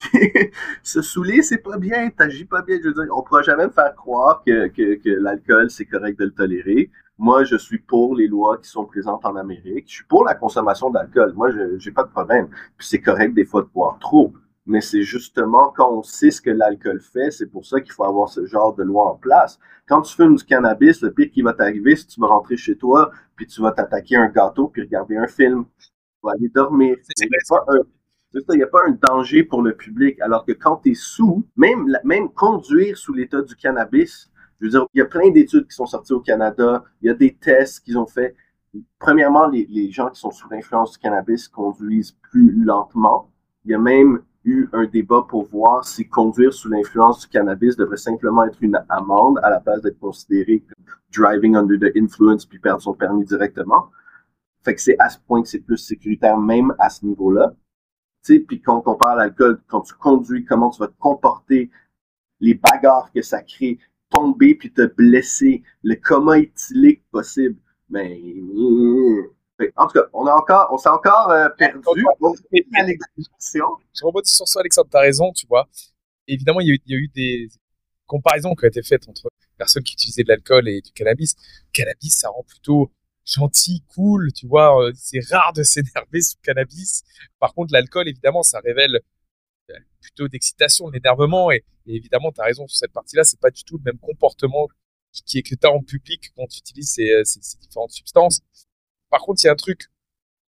se saouler, c'est pas bien, t'agis pas bien. Je veux dire, on pourra jamais me faire croire que, que, l'alcool, c'est correct de le tolérer. Moi, je suis pour les lois qui sont présentes en Amérique. Je suis pour la consommation d'alcool. Moi, je j'ai pas de problème. Puis c'est correct des fois de boire trop. Mais c'est justement quand on sait ce que l'alcool fait, c'est pour ça qu'il faut avoir ce genre de loi en place. Quand tu fumes du cannabis, le pire qui va t'arriver, c'est que tu vas rentrer chez toi, puis tu vas t'attaquer un gâteau, puis regarder un film. Tu vas aller dormir. Il n'y a, pas un, il y a pas un danger pour le public. Alors que quand tu es sous, même, même conduire sous l'état du cannabis, je veux dire, il y a plein d'études qui sont sorties au Canada, il y a des tests qu'ils ont fait. Premièrement, les, les gens qui sont sous l'influence du cannabis conduisent plus lentement. Il y a même eu un débat pour voir si conduire sous l'influence du cannabis devrait simplement être une amende à la place d'être considéré driving under the influence puis perdre son permis directement. Fait que c'est à ce point que c'est plus sécuritaire même à ce niveau-là. Tu puis quand on parle d'alcool, quand tu conduis, comment tu vas te comporter, les bagarres que ça crée, tomber puis te blesser, le coma éthylique possible. Mais Oui, En tout cas, on a encore, on s'est encore euh, perdu à je rebondis sur ça, Alexandre, t'as raison, tu vois. Évidemment, il y, a eu, il y a eu des comparaisons qui ont été faites entre personnes qui utilisaient de l'alcool et du cannabis. Le cannabis, ça rend plutôt gentil, cool, tu vois. euh, C'est rare de s'énerver sous cannabis. Par contre, l'alcool, évidemment, ça révèle euh, plutôt d'excitation, de l'énervement. Et, et évidemment, t'as raison sur cette partie-là, c'est pas du tout le même comportement qui, qui est que t'as en public quand tu utilises ces, euh, ces, ces différentes substances. Par contre, il y a un truc,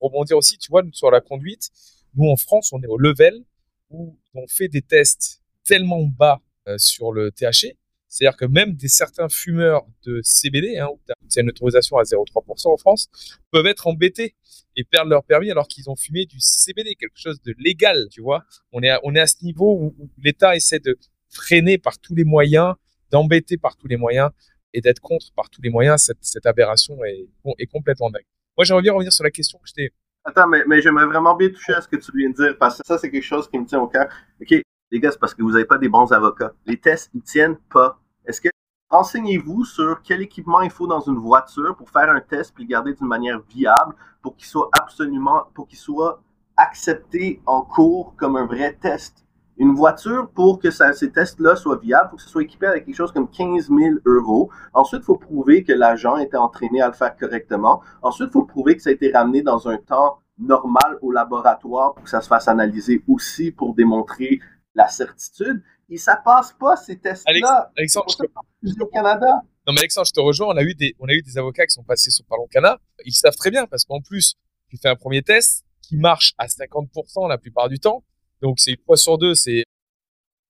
rebondir aussi, tu vois, sur la conduite. Nous, en France, on est au level où on fait des tests tellement bas euh, sur le THC, c'est-à-dire que même des certains fumeurs de CBD, hein, où as une autorisation à 0,3% en France, peuvent être embêtés et perdre leur permis alors qu'ils ont fumé du CBD, quelque chose de légal, tu vois. On est à, ce niveau où, l'État essaie de freiner par tous les moyens, d'embêter par tous les moyens et d'être contre par tous les moyens. Cette, aberration est, est complètement dingue. Moi, j'aimerais bien revenir sur la question que je t'ai Attends, mais, mais j'aimerais vraiment bien toucher à ce que tu viens de dire, parce que ça, c'est quelque chose qui me tient au cœur. OK, les gars, c'est parce que vous n'avez pas des bons avocats. Les tests, ils tiennent pas. Est-ce que renseignez-vous sur quel équipement il faut dans une voiture pour faire un test puis le garder d'une manière viable pour qu'il soit absolument, pour qu'il soit accepté en cours comme un vrai test? Une voiture, pour que ça, ces tests-là soient viables, faut que ce soit équipé avec quelque chose comme 15 000 euros. Ensuite, il faut prouver que l'agent était entraîné à le faire correctement. Ensuite, il faut prouver que ça a été ramené dans un temps normal au laboratoire pour que ça se fasse analyser aussi pour démontrer la certitude. Et ça passe pas, ces tests-là. Alexandre, je te... au Canada. Non, mais Alexandre, je te rejoins. On a eu des, on a eu des avocats qui sont passés sur Parlons Cana. Ils savent très bien parce qu'en plus, tu fais un premier test qui marche à 50% la plupart du temps. Donc, c'est une fois sur deux, c'est,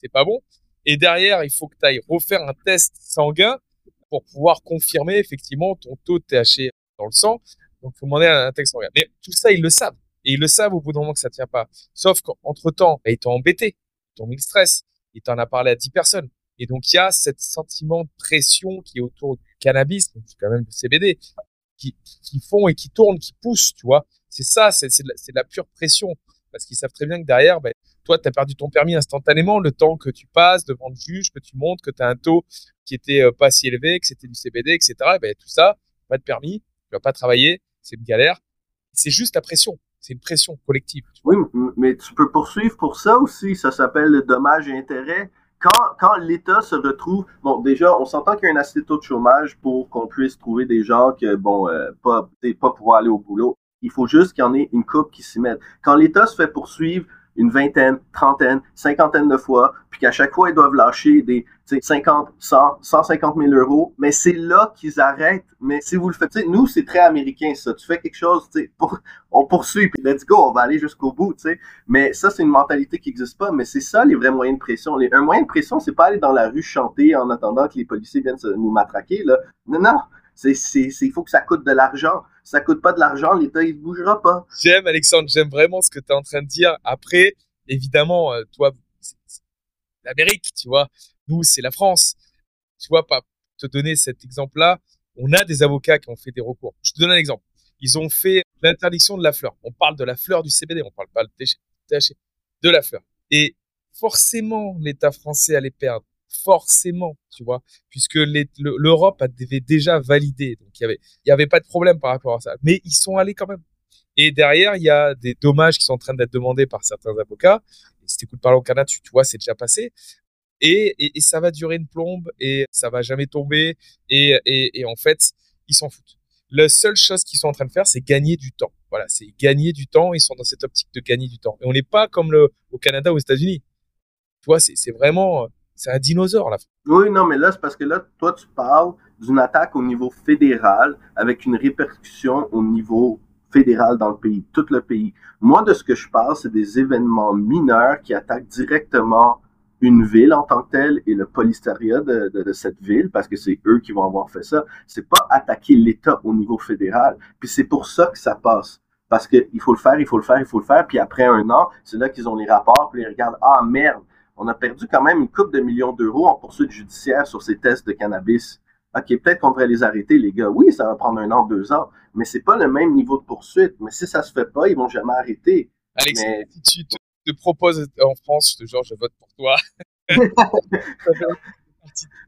c'est pas bon. Et derrière, il faut que tu ailles refaire un test sanguin pour pouvoir confirmer effectivement ton taux de THC dans le sang. Donc, il faut demander un test sanguin. Mais tout ça, ils le savent. Et ils le savent au bout d'un moment que ça tient pas. Sauf qu'entre temps, ils t'ont embêté, ils t'ont mis le stress, ils t'en a parlé à 10 personnes. Et donc, il y a ce sentiment de pression qui est autour du cannabis, donc quand même du CBD, qui, qui font et qui tournent, qui poussent, tu vois. C'est ça, c'est de, la pure pression. Parce qu'ils savent très bien que derrière, ben, toi, tu as perdu ton permis instantanément, le temps que tu passes devant le juge, que tu montres que tu as un taux qui était euh, pas si élevé, que c'était du CBD, etc. Et ben, tout ça, pas de permis, tu vas pas travailler, c'est une galère. C'est juste la pression. C'est une pression collective. Oui, mais tu peux poursuivre pour ça aussi. Ça s'appelle le dommage et intérêt quand, l'État se retrouve, bon, déjà, on s'entend qu'il y a un assez taux de chômage pour qu'on puisse trouver des gens que, bon, euh, pas, pas pouvoir aller au boulot. Il faut juste qu'il y en ait une coupe qui s'y mette. Quand l'État se fait poursuivre une vingtaine, trentaine, cinquantaine de fois, puis qu'à chaque fois, ils doivent lâcher des 50, 100, 150 000 euros, mais c'est là qu'ils arrêtent. Mais si vous le faites, nous, c'est très américain, ça. Tu fais quelque chose, pour, on poursuit, puis let's go, on va aller jusqu'au bout. Mais ça, c'est une mentalité qui n'existe pas, mais c'est ça, les vrais moyens de pression. Un moyen de pression, c'est pas aller dans la rue chanter en attendant que les policiers viennent nous matraquer, là. Non, non. Il faut que ça coûte de l'argent. Ça coûte pas de l'argent, l'État, ne bougera pas. J'aime, Alexandre, j'aime vraiment ce que tu es en train de dire. Après, évidemment, toi, c'est, c'est l'Amérique, tu vois. Nous, c'est la France. Tu vois, pas te donner cet exemple-là. On a des avocats qui ont fait des recours. Je te donne un exemple. Ils ont fait l'interdiction de la fleur. On parle de la fleur du CBD, on parle pas de THC, de la fleur. Et forcément, l'État français allait perdre forcément, tu vois, puisque l'Europe avait déjà validé, donc il y avait, il y avait pas de problème par rapport à ça. Mais ils sont allés quand même. Et derrière, il y a des dommages qui sont en train d'être demandés par certains avocats. Et si t'écoutes parler au Canada, tu, vois, c'est déjà passé. Et, et, ça va durer une plombe et ça va jamais tomber. Et, et, en fait, ils s'en foutent. La seule chose qu'ils sont en train de faire, c'est gagner du temps. Voilà, c'est gagner du temps. Ils sont dans cette optique de gagner du temps. Et on n'est pas comme le, au Canada, aux États-Unis. Tu vois, c'est vraiment, c'est un dinosaure là. Oui, non, mais là, c'est parce que là, toi, tu parles d'une attaque au niveau fédéral avec une répercussion au niveau fédéral dans le pays, tout le pays. Moi, de ce que je parle, c'est des événements mineurs qui attaquent directement une ville en tant que telle et le polystériat de, cette ville, parce que c'est eux qui vont avoir fait ça. C'est pas attaquer l'État au niveau fédéral. Puis c'est pour ça que ça passe. Parce qu'il faut le faire, il faut le faire, il faut le faire. Puis après un an, c'est là qu'ils ont les rapports, puis ils regardent, ah merde, on a perdu quand même une coupe de millions d'euros en poursuite judiciaire sur ces tests de cannabis. OK, peut-être qu'on devrait les arrêter, les gars. Oui, ça va prendre un an, deux ans, mais c'est pas le même niveau de poursuite. Mais si ça se fait pas, ils vont jamais arrêter. Alex, mais... si tu te, te, proposes en France, je te jure, je vote pour toi.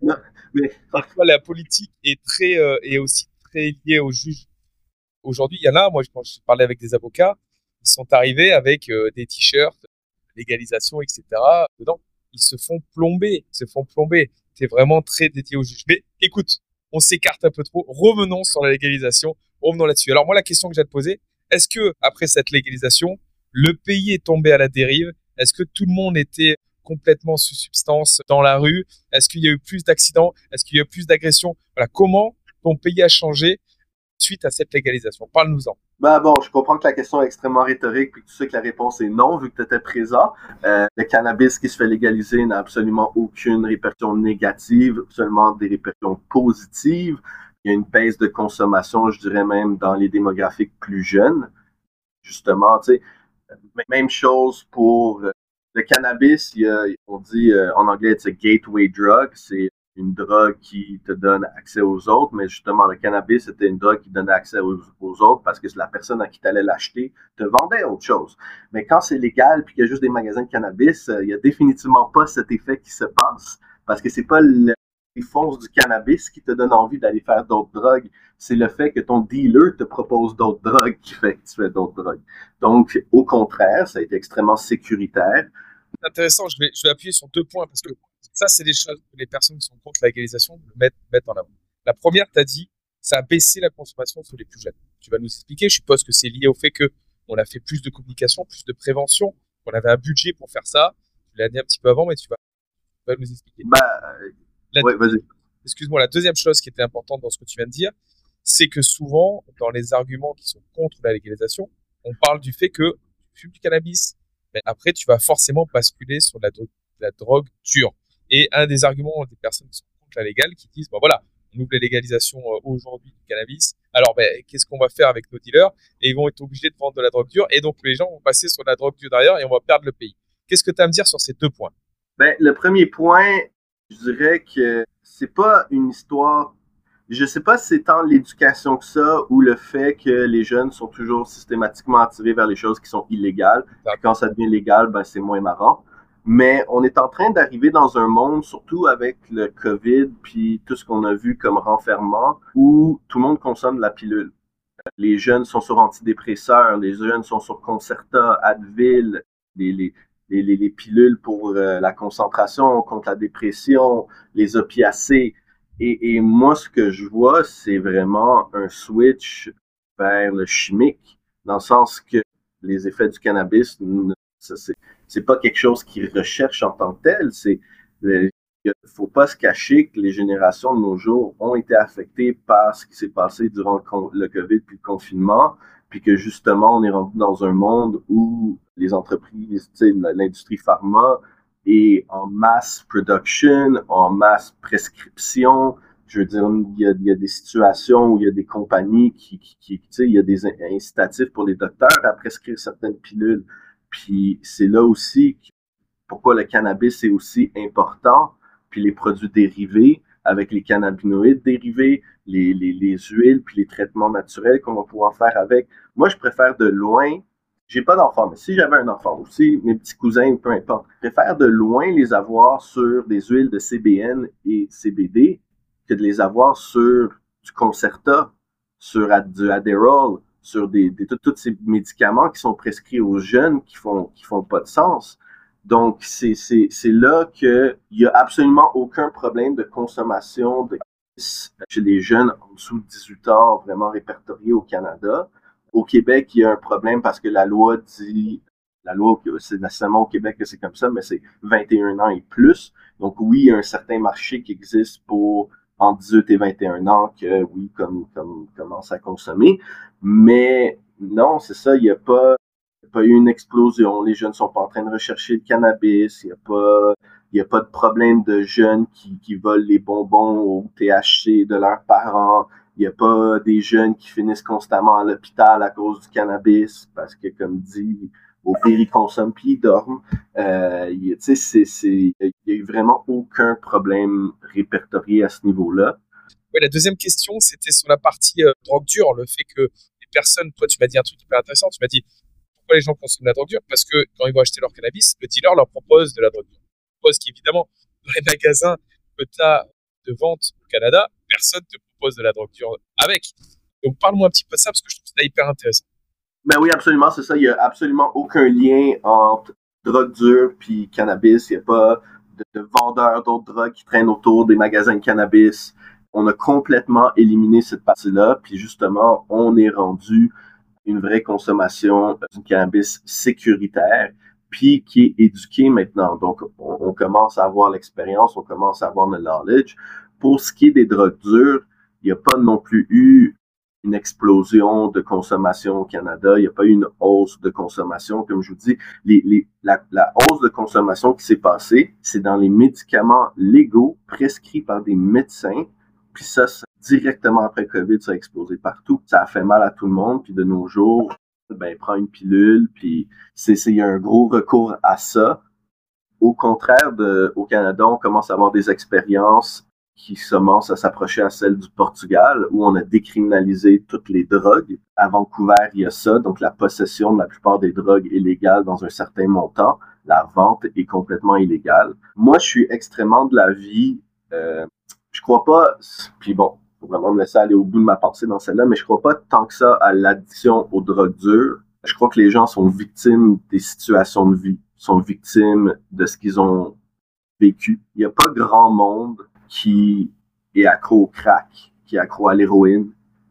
non, mais... Parfois, la politique est très, euh, est aussi très liée au juge, aujourd'hui, il y en a, moi, quand je parlais avec des avocats, ils sont arrivés avec euh, des t-shirts, légalisation, etc. Dedans, ils se font plomber, se font plomber. C'est vraiment très dédié au juge. Mais écoute, on s'écarte un peu trop. Revenons sur la légalisation. Revenons là-dessus. Alors moi, la question que j'ai à te poser, est-ce que après cette légalisation, le pays est tombé à la dérive? Est-ce que tout le monde était complètement sous substance dans la rue? Est-ce qu'il y a eu plus d'accidents? Est-ce qu'il y a eu plus d'agressions? Voilà, comment ton pays a changé suite à cette légalisation? Parle-nous-en. Ben bon, je comprends que la question est extrêmement rhétorique, puis que tu sais que la réponse est non, vu que tu étais présent. Euh, le cannabis qui se fait légaliser n'a absolument aucune répercussion négative, seulement des répercussions positives. Il y a une baisse de consommation, je dirais même, dans les démographiques plus jeunes. Justement, tu sais, même chose pour le cannabis. Il y a, on dit euh, en anglais, c'est gateway drug. C'est une drogue qui te donne accès aux autres, mais justement, le cannabis, c'était une drogue qui donnait accès aux, autres parce que la personne à qui tu allais l'acheter te vendait autre chose. Mais quand c'est légal puis qu'il y a juste des magasins de cannabis, euh, il y a définitivement pas cet effet qui se passe parce que c'est pas les forces du cannabis qui te donne envie d'aller faire d'autres drogues. C'est le fait que ton dealer te propose d'autres drogues qui fait que tu fais d'autres drogues. Donc, au contraire, ça a été extrêmement sécuritaire. C'est intéressant, je vais appuyer sur deux points parce que ça, c'est des choses que les personnes qui sont contre la légalisation mettent, mettent en avant. La première, tu as dit, ça a baissé la consommation sur les plus jeunes. Tu vas nous expliquer, je suppose que c'est lié au fait que on a fait plus de communication, plus de prévention, qu'on avait un budget pour faire ça. Tu l'as dit un petit peu avant, mais tu vas, tu vas nous expliquer. Bah, ouais, vas-y. Excuse-moi, la deuxième chose qui était importante dans ce que tu viens de dire, c'est que souvent, dans les arguments qui sont contre la légalisation, on parle du fait que tu fumes du cannabis, mais après, tu vas forcément basculer sur la, la drogue dure. Et un des arguments des personnes qui sont contre la légale, qui disent, bon voilà, on ouvre la légalisation euh, aujourd'hui du cannabis, alors ben, qu'est-ce qu'on va faire avec nos dealers? Et ils vont être obligés de vendre de la drogue dure, et donc les gens vont passer sur la drogue dure derrière, et on va perdre le pays. Qu'est-ce que tu as à me dire sur ces deux points? Ben, Le premier point, je dirais que c'est pas une histoire je sais pas si c'est tant l'éducation que ça ou le fait que les jeunes sont toujours systématiquement attirés vers les choses qui sont illégales. Quand ça devient légal, ben c'est moins marrant. Mais on est en train d'arriver dans un monde, surtout avec le COVID puis tout ce qu'on a vu comme renfermement, où tout le monde consomme de la pilule. Les jeunes sont sur antidépresseurs, les jeunes sont sur Concerta, Advil, les, les, les, les pilules pour euh, la concentration, contre la dépression, les opiacés. Et, et moi, ce que je vois, c'est vraiment un switch vers le chimique, dans le sens que les effets du cannabis, c'est pas quelque chose qu'ils recherchent en tant que tel. C'est il faut pas se cacher que les générations de nos jours ont été affectées par ce qui s'est passé durant le, COVID puis le confinement, puis que justement on est rendu dans un monde où les entreprises, l'industrie pharma et en mass production, en mass prescription. Je veux dire, il y a, des situations où il y a des compagnies qui, qui, qui tu sais, il y a des incitatifs pour les docteurs à prescrire certaines pilules. Puis c'est là aussi pourquoi le cannabis est aussi important, puis les produits dérivés avec les cannabinoïdes dérivés, les, les, les huiles, puis les traitements naturels qu'on va pouvoir faire avec. Moi, je préfère de loin j'ai pas d'enfant, mais si j'avais un enfant aussi, mes petits cousins, peu importe, je préfère de loin les avoir sur des huiles de CBN et CBD que de les avoir sur du Concerta, sur du Adderall, sur des, tous ces médicaments qui sont prescrits aux jeunes qui font qui font pas de sens. Donc c'est là que il y a absolument aucun problème de consommation de chez les jeunes en dessous de 18 ans vraiment répertoriés au Canada. Au Québec, il y a un problème parce que la loi dit, la loi, c'est nécessairement au Québec que c'est comme ça, mais c'est 21 ans et plus. Donc oui, il y a un certain marché qui existe pour en 18 et 21 ans que oui, comme, comme commence à consommer. Mais non, c'est ça, il n'y a pas, pas eu une explosion. Les jeunes sont pas en train de rechercher le cannabis. Il n'y a pas, il a pas de problème de jeunes qui, qui volent les bonbons au THC de leurs parents. Il n'y a pas des jeunes qui finissent constamment à l'hôpital à cause du cannabis parce que, comme dit, au consomment puis ils dorment. Euh, il n'y a eu vraiment aucun problème répertorié à ce niveau-là. Ouais, la deuxième question, c'était sur la partie euh, drogue dure, le fait que les personnes, toi, tu m'as dit un truc hyper intéressant, tu m'as dit pourquoi les gens consomment la drogue dure? Parce que quand ils vont acheter leur cannabis, le dealer leur propose de la drogue dure. Propose qu'évidemment, dans les magasins que tu as de vente au Canada, personne te propose de la drogue dure avec. Donc parle-moi un petit peu de ça parce que je trouve ça hyper intéressant. Ben oui, absolument, c'est ça. Il n'y a absolument aucun lien entre drogue dure puis cannabis. Il n'y a pas de, de vendeurs d'autres drogues qui traînent autour des magasins de cannabis. On a complètement éliminé cette partie-là, puis justement, on est rendu une vraie consommation du cannabis sécuritaire, puis qui est éduqué maintenant. Donc, on, on commence à avoir l'expérience, on commence à avoir le knowledge. Pour ce qui est des drogues dures, il n'y a pas non plus eu une explosion de consommation au Canada. Il n'y a pas eu une hausse de consommation. Comme je vous dis, les, les, la, la, hausse de consommation qui s'est passée, c'est dans les médicaments légaux prescrits par des médecins. Puis ça, directement après COVID, ça a explosé partout. Ça a fait mal à tout le monde. Puis de nos jours, ben, prend une pilule. Puis c'est, il y a un gros recours à ça. Au contraire, de, au Canada, on commence à avoir des expériences qui commence à s'approcher à celle du Portugal, où on a décriminalisé toutes les drogues. À Vancouver, il y a ça, donc la possession de la plupart des drogues illégales dans un certain montant. La vente est complètement illégale. Moi, je suis extrêmement de la vie. Euh, je crois pas, puis bon, faut vraiment me laisser aller au bout de ma pensée dans celle-là, mais je crois pas tant que ça à l'addiction aux drogues dures. Je crois que les gens sont victimes des situations de vie, sont victimes de ce qu'ils ont vécu. Il n'y a pas grand monde qui est accro au crack, qui est accro à l'héroïne,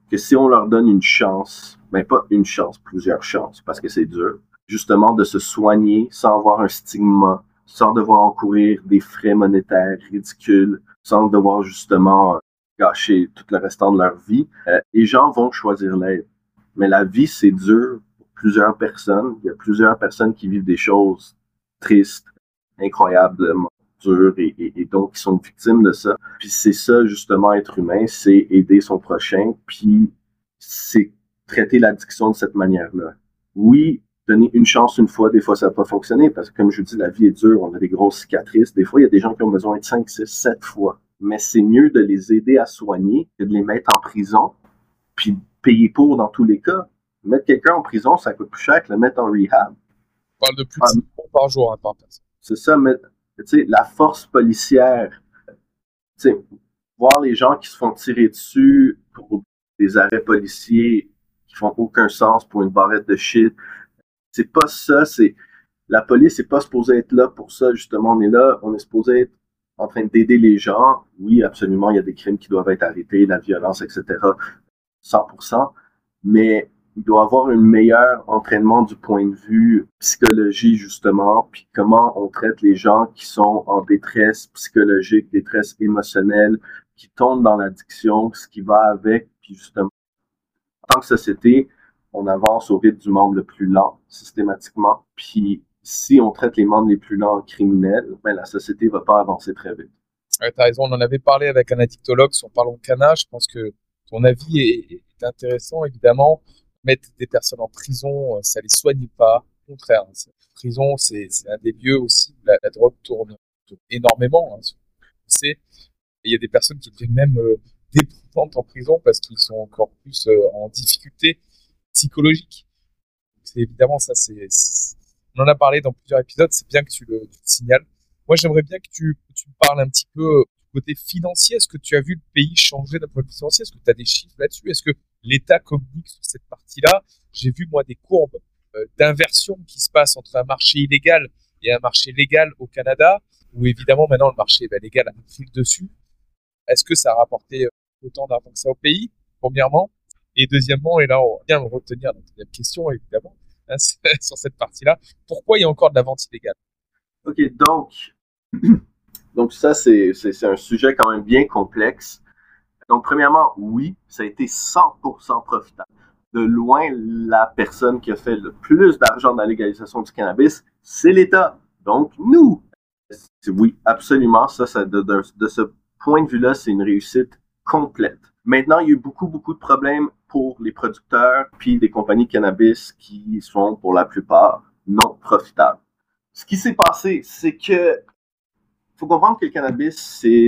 que si on leur donne une chance, ben pas une chance, plusieurs chances, parce que c'est dur, justement de se soigner sans avoir un stigma, sans devoir encourir des frais monétaires ridicules, sans devoir justement gâcher tout le restant de leur vie, euh, les gens vont choisir l'aide. Mais la vie, c'est dur pour plusieurs personnes. Il y a plusieurs personnes qui vivent des choses tristes, incroyablement dures et, et, et, donc qui sont victimes de ça. Puis c'est ça justement être humain, c'est aider son prochain, puis c'est traiter l'addiction de cette manière-là. Oui, donner une chance une fois, des fois ça n'a pas fonctionné parce que comme je vous dis, la vie est dure, on a des grosses cicatrices. Des fois, il y a des gens qui ont besoin de 5, 6, 7 fois. Mais c'est mieux de les aider à soigner que de les mettre en prison, puis payer pour dans tous les cas. Mettre quelqu'un en prison, ça coûte plus cher que le mettre en rehab. On parle de plus de 6 ah, par jour hein, par personne. C'est ça, mais sais, la force policière, tu sais, voir les gens qui se font tirer dessus pour des arrêts policiers qui font aucun sens pour une barrette de shit, c'est pas ça, c'est la police n'est pas supposée être là pour ça, justement, on est là, on est supposé être en train d'aider les gens. Oui, absolument, il y a des crimes qui doivent être arrêtés, la violence, etc. 100%. Mais il doit avoir un meilleur entraînement du point de vue psychologie, justement, puis comment on traite les gens qui sont en détresse psychologique, détresse émotionnelle, qui tombent dans l'addiction, ce qui va avec, puis justement, en tant que société, on avance au rythme du membre le plus lent, systématiquement, puis si on traite les membres les plus lents criminels, ben la société va pas avancer très vite. Ouais, tu as raison, on en avait parlé avec un addictologue sur Parlons Cana, je pense que ton avis est intéressant, évidemment mettre des personnes en prison, euh, ça les soigne pas. Au contraire, hein, prison, c'est un des lieux aussi où la, drogue tourne, énormément. Hein, il y a des personnes qui deviennent même euh, dépendantes en prison parce qu'ils sont encore plus euh, en difficulté psychologique. C'est évidemment ça. C'est on en a parlé dans plusieurs épisodes. C'est bien que tu le, signales. Moi, j'aimerais bien que tu, tu me parles un petit peu côté financier. Est-ce que tu as vu le pays changer d'un point de vue financier? Est-ce que tu as des chiffres là-dessus? Est-ce que l'État communique sur cette partie-là? J'ai vu, moi, des courbes euh, d'inversion qui se passent entre un marché illégal et un marché légal au Canada, où évidemment, maintenant, le marché ben, légal a pris le dessus. Est-ce que ça a rapporté euh, autant d'argent que ça au pays, premièrement Et deuxièmement, et là, on va bien me retenir la deuxième question, évidemment, hein, sur cette partie-là, pourquoi il y a encore de la vente illégale? OK, donc, donc ça, c'est un sujet quand même bien complexe. Donc, premièrement, oui, ça a été 100% profitable. De loin, la personne qui a fait le plus d'argent dans la légalisation du cannabis, c'est l'État. Donc, nous. Oui, absolument. Ça, ça de, de, ce point de vue-là, c'est une réussite complète. Maintenant, il y a eu beaucoup, beaucoup de problèmes pour les producteurs puis des compagnies de cannabis qui sont, pour la plupart, non profitables. Ce qui s'est passé, c'est que faut comprendre que le cannabis,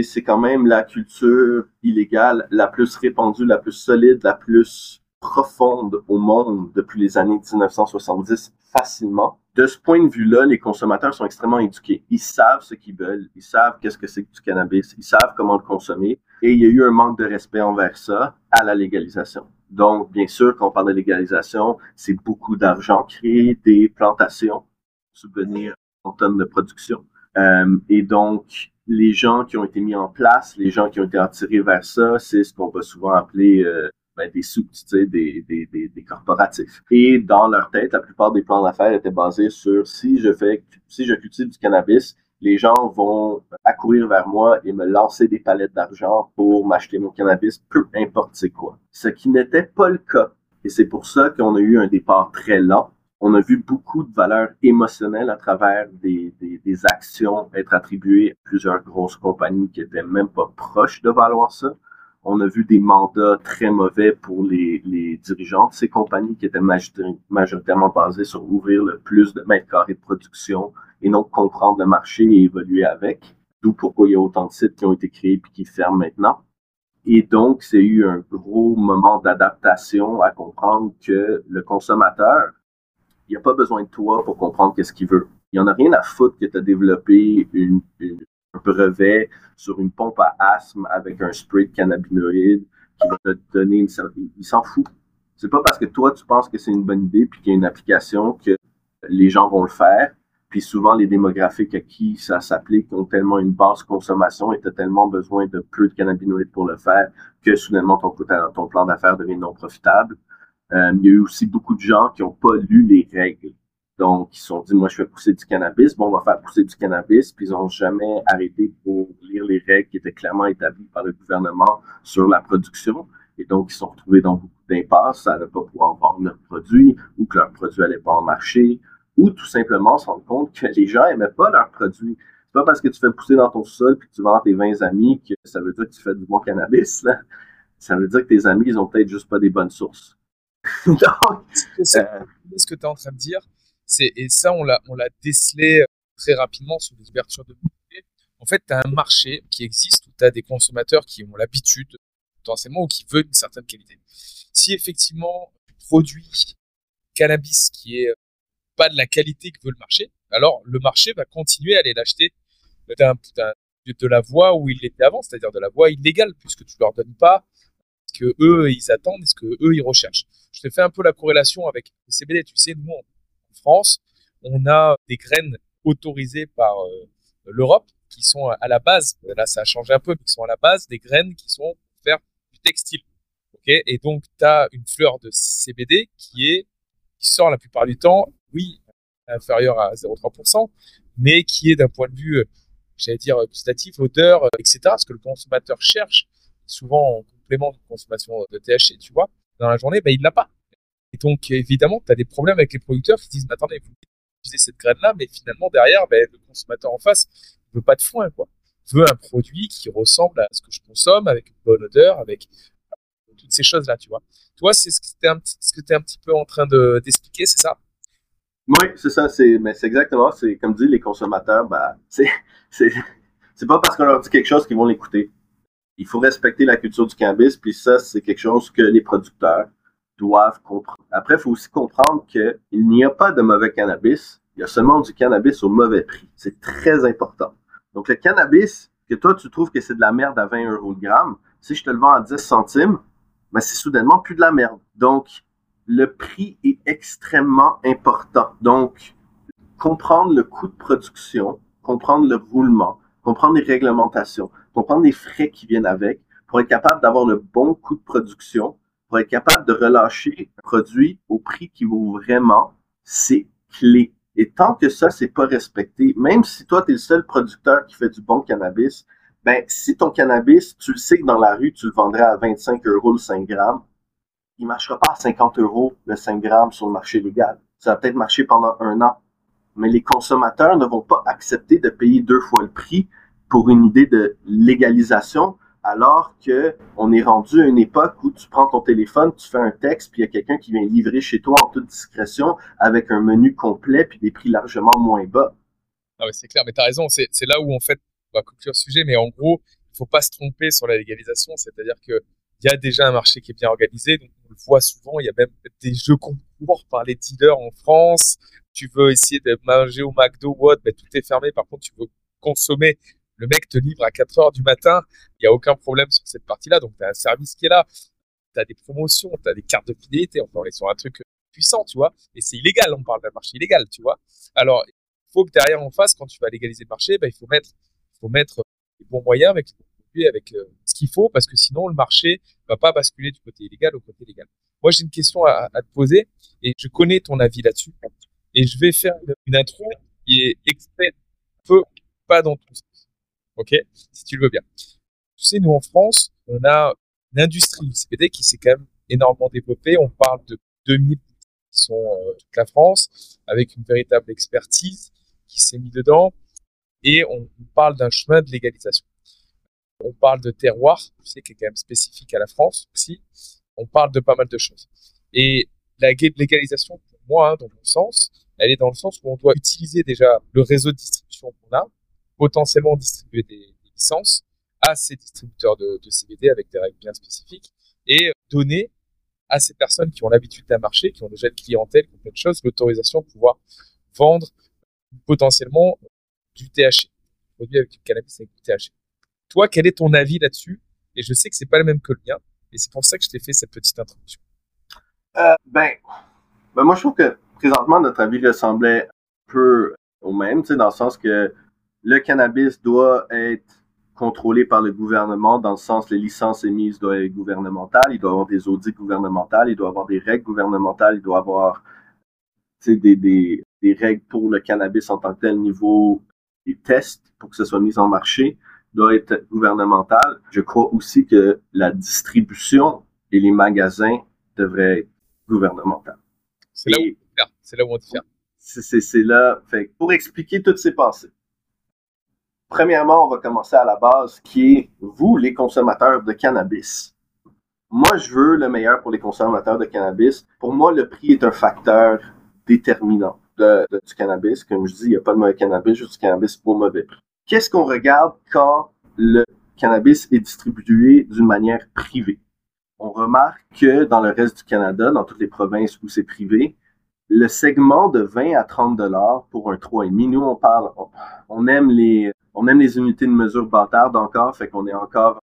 c'est quand même la culture illégale la plus répandue, la plus solide, la plus profonde au monde depuis les années 1970 facilement. De ce point de vue-là, les consommateurs sont extrêmement éduqués. Ils savent ce qu'ils veulent, ils savent qu'est-ce que c'est que du cannabis, ils savent comment le consommer. Et il y a eu un manque de respect envers ça à la légalisation. Donc, bien sûr, quand on parle de légalisation, c'est beaucoup d'argent, créer des plantations, subvenir en tonnes de production. Euh, et donc, les gens qui ont été mis en place, les gens qui ont été attirés vers ça, c'est ce qu'on va souvent appeler euh, ben, des sous, des, des, des, des, corporatifs. Et dans leur tête, la plupart des plans d'affaires étaient basés sur si je fais, si je cultive du cannabis, les gens vont accourir vers moi et me lancer des palettes d'argent pour m'acheter mon cannabis, peu importe c'est quoi. Ce qui n'était pas le cas. Et c'est pour ça qu'on a eu un départ très lent. On a vu beaucoup de valeurs émotionnelles à travers des, des, des actions être attribuées à plusieurs grosses compagnies qui étaient même pas proches de valoir ça. On a vu des mandats très mauvais pour les, les dirigeants de ces compagnies qui étaient majoritairement basés sur ouvrir le plus de mètres carrés de production, et non comprendre le marché et évoluer avec. D'où pourquoi il y a autant de sites qui ont été créés puis qui ferment maintenant. Et donc, c'est eu un gros moment d'adaptation à comprendre que le consommateur, il a pas besoin de toi pour comprendre qu'est-ce qu'il veut. Il n'y en a rien à foutre que tu as développé un brevet sur une pompe à asthme avec un spray de cannabinoïdes qui va te donner une Il s'en fout. C'est pas parce que toi, tu penses que c'est une bonne idée puis qu'il y a une application que les gens vont le faire. Puis souvent, les démographiques à qui ça s'applique ont tellement une basse consommation et tu as tellement besoin de peu de cannabinoïdes pour le faire que soudainement ton plan d'affaires devient non profitable. Euh, il y a eu aussi beaucoup de gens qui n'ont pas lu les règles. Donc, ils se sont dit, moi, je fais pousser du cannabis, bon, on va faire pousser du cannabis, puis ils n'ont jamais arrêté pour lire les règles qui étaient clairement établies par le gouvernement sur la production. Et donc, ils se sont retrouvés dans beaucoup d'impasses à ne pas pouvoir vendre leurs produits ou que leurs produits n'allaient pas en marché ou tout simplement se rendre compte que les gens n'aimaient pas leurs produits. C'est pas parce que tu fais pousser dans ton sol puis que tu vends à tes 20 amis que ça veut dire que tu fais du bon cannabis. Là. Ça veut dire que tes amis, ils ont peut-être juste pas des bonnes sources. Donc, euh, ce que tu es en train de dire, c'est, et ça, on l'a, on l'a décelé très rapidement sur les ouvertures de marché. En fait, tu as un marché qui existe où tu as des consommateurs qui ont l'habitude, potentiellement, ou qui veulent une certaine qualité. Si effectivement, tu produis cannabis qui est pas de la qualité que veut le marché, alors le marché va continuer à aller l'acheter de la voie où il était avant, c'est-à-dire de la voie illégale, puisque tu leur donnes pas eux ils attendent, ce que eux ils recherchent. Je te fais un peu la corrélation avec le CBD. Tu sais, nous en France, on a des graines autorisées par euh, l'Europe qui sont à la base, là ça a changé un peu, mais qui sont à la base des graines qui sont pour faire du textile. ok? Et donc tu as une fleur de CBD qui est qui sort la plupart du temps oui, inférieur à 0,3%, mais qui est d'un point de vue, euh, j'allais dire, gustatif, odeur, euh, etc. Ce que le consommateur cherche, souvent en de consommation de THC, tu vois, dans la journée, ben, il l'a pas. Et donc, évidemment, tu as des problèmes avec les producteurs qui disent, mais attendez, vous utilisez cette graine-là, mais finalement, derrière, ben, le consommateur en face ne veut pas de foin, quoi. veut un produit qui ressemble à ce que je consomme, avec une bonne odeur, avec toutes ces choses-là, tu vois. Toi, c'est ce que tu es, un petit peu en train d'expliquer, c'est ça? Oui, c'est ça, c'est, exactement, c'est comme dit les consommateurs, c'est, c'est pas parce qu'on leur dit quelque chose qu'ils vont l'écouter. Il faut respecter la culture du cannabis, puis ça, c'est quelque chose que les producteurs doivent comprendre. Après, il faut aussi comprendre qu'il n'y a pas de mauvais cannabis, il y a seulement du cannabis au mauvais prix. C'est très important. Donc, le cannabis, que toi, tu trouves que c'est de la merde à 20 euros le gramme, si je te le vends à 10 centimes, ben, c'est soudainement plus de la merde. Donc, le prix est extrêmement important. Donc, comprendre le coût de production, comprendre le roulement, comprendre les réglementations, comprendre les frais qui viennent avec, pour être capable d'avoir le bon coût de production, pour être capable de relâcher un produit au prix qui vaut vraiment, c'est clé. Et tant que ça, c'est pas respecté, même si toi, tu es le seul producteur qui fait du bon cannabis, ben, si ton cannabis, tu le sais que dans la rue, tu le vendrais à 25 euros le 5 grammes, il marchera pas à 50 euros le 5 grammes sur le marché légal. Ça va peut-être marcher pendant un an. Mais les consommateurs ne vont pas accepter de payer deux fois le prix pour une idée de légalisation, alors que on est rendu à une époque où tu prends ton téléphone, tu fais un texte, puis il y a quelqu'un qui vient livrer chez toi en toute discrétion avec un menu complet puis des prix largement moins bas. Ah oui, c'est clair, mais tu as raison, c'est là où en fait, on va conclure le sujet, mais en gros, il faut pas se tromper sur la légalisation, c'est-à-dire que il y a déjà un marché qui est bien organisé. Donc on le voit souvent. Il y a même des jeux concours par les dealers en France. Tu veux essayer de manger au McDo ou autre, ben, tout est fermé. Par contre, tu veux consommer. Le mec te livre à 4 heures du matin. Il n'y a aucun problème sur cette partie-là. Donc, tu as un service qui est là. tu as des promotions, tu as des cartes de fidélité, enfin, on est sur un truc puissant, tu vois. Et c'est illégal, on parle d'un marché illégal, tu vois. Alors, il faut que derrière, en face, quand tu vas légaliser le marché, ben, il faut mettre, faut mettre les bons moyens avec avec euh, ce qu'il faut, parce que sinon, le marché va pas basculer du côté illégal au côté légal. Moi, j'ai une question à, à, te poser, et je connais ton avis là-dessus. Et je vais faire une, intro qui est exprès peu, pas dans tout sens. Ok? Si tu le veux bien. Tu sais, nous, en France, on a une industrie du CBD qui s'est quand même énormément développée. On parle de 2000 qui sont euh, toute la France, avec une véritable expertise qui s'est mis dedans. Et on, parle d'un chemin de légalisation. On parle de terroir, tu sais, qui est quand même spécifique à la France aussi. On parle de pas mal de choses. Et la légalisation, moi, hein, dans mon sens, elle est dans le sens où on doit utiliser déjà le réseau de distribution qu'on a, potentiellement distribuer des, licences à ces distributeurs de, de CBD avec des règles bien spécifiques et donner à ces personnes qui ont l'habitude d'un marché, qui ont déjà une clientèle, qui ont plein de choses, l'autorisation de pouvoir vendre potentiellement du THC, produit avec du cannabis avec du THC. Toi, quel est ton avis là-dessus? Et je sais que c'est pas le même que le mien, et c'est pour ça que je t'ai fait cette petite introduction. Euh, ben, ben, moi, je trouve que présentement, notre avis ressemblait un peu au même, dans le sens que le cannabis doit être contrôlé par le gouvernement, dans le sens les licences émises doivent être gouvernementales, il doit y avoir des audits gouvernementaux, il doit y avoir des règles gouvernementales, il doit y avoir des, des, des règles pour le cannabis en tant que tel niveau des tests pour que ce soit mis en marché doit être gouvernemental. Je crois aussi que la distribution et les magasins devraient être gouvernementaux. C'est là, où, c'est là où on diffère. C'est là. Fait, pour expliquer toutes ces pensées, Premièrement, on va commencer à la base qui est vous, les consommateurs de cannabis. Moi, je veux le meilleur pour les consommateurs de cannabis. Pour moi, le prix est un facteur déterminant de, du cannabis. Comme je dis, il n'y a pas de mauvais cannabis, juste du cannabis pour mauvais prix. Qu'est-ce qu'on regarde quand le cannabis est distribué d'une manière privée? On remarque que dans le reste du Canada, dans toutes les provinces où c'est privé, le segment de 20 à 30 dollars pour un 3,5, nous on parle, on aime les on aime les unités de mesure bâtardes encore, fait qu'on est encore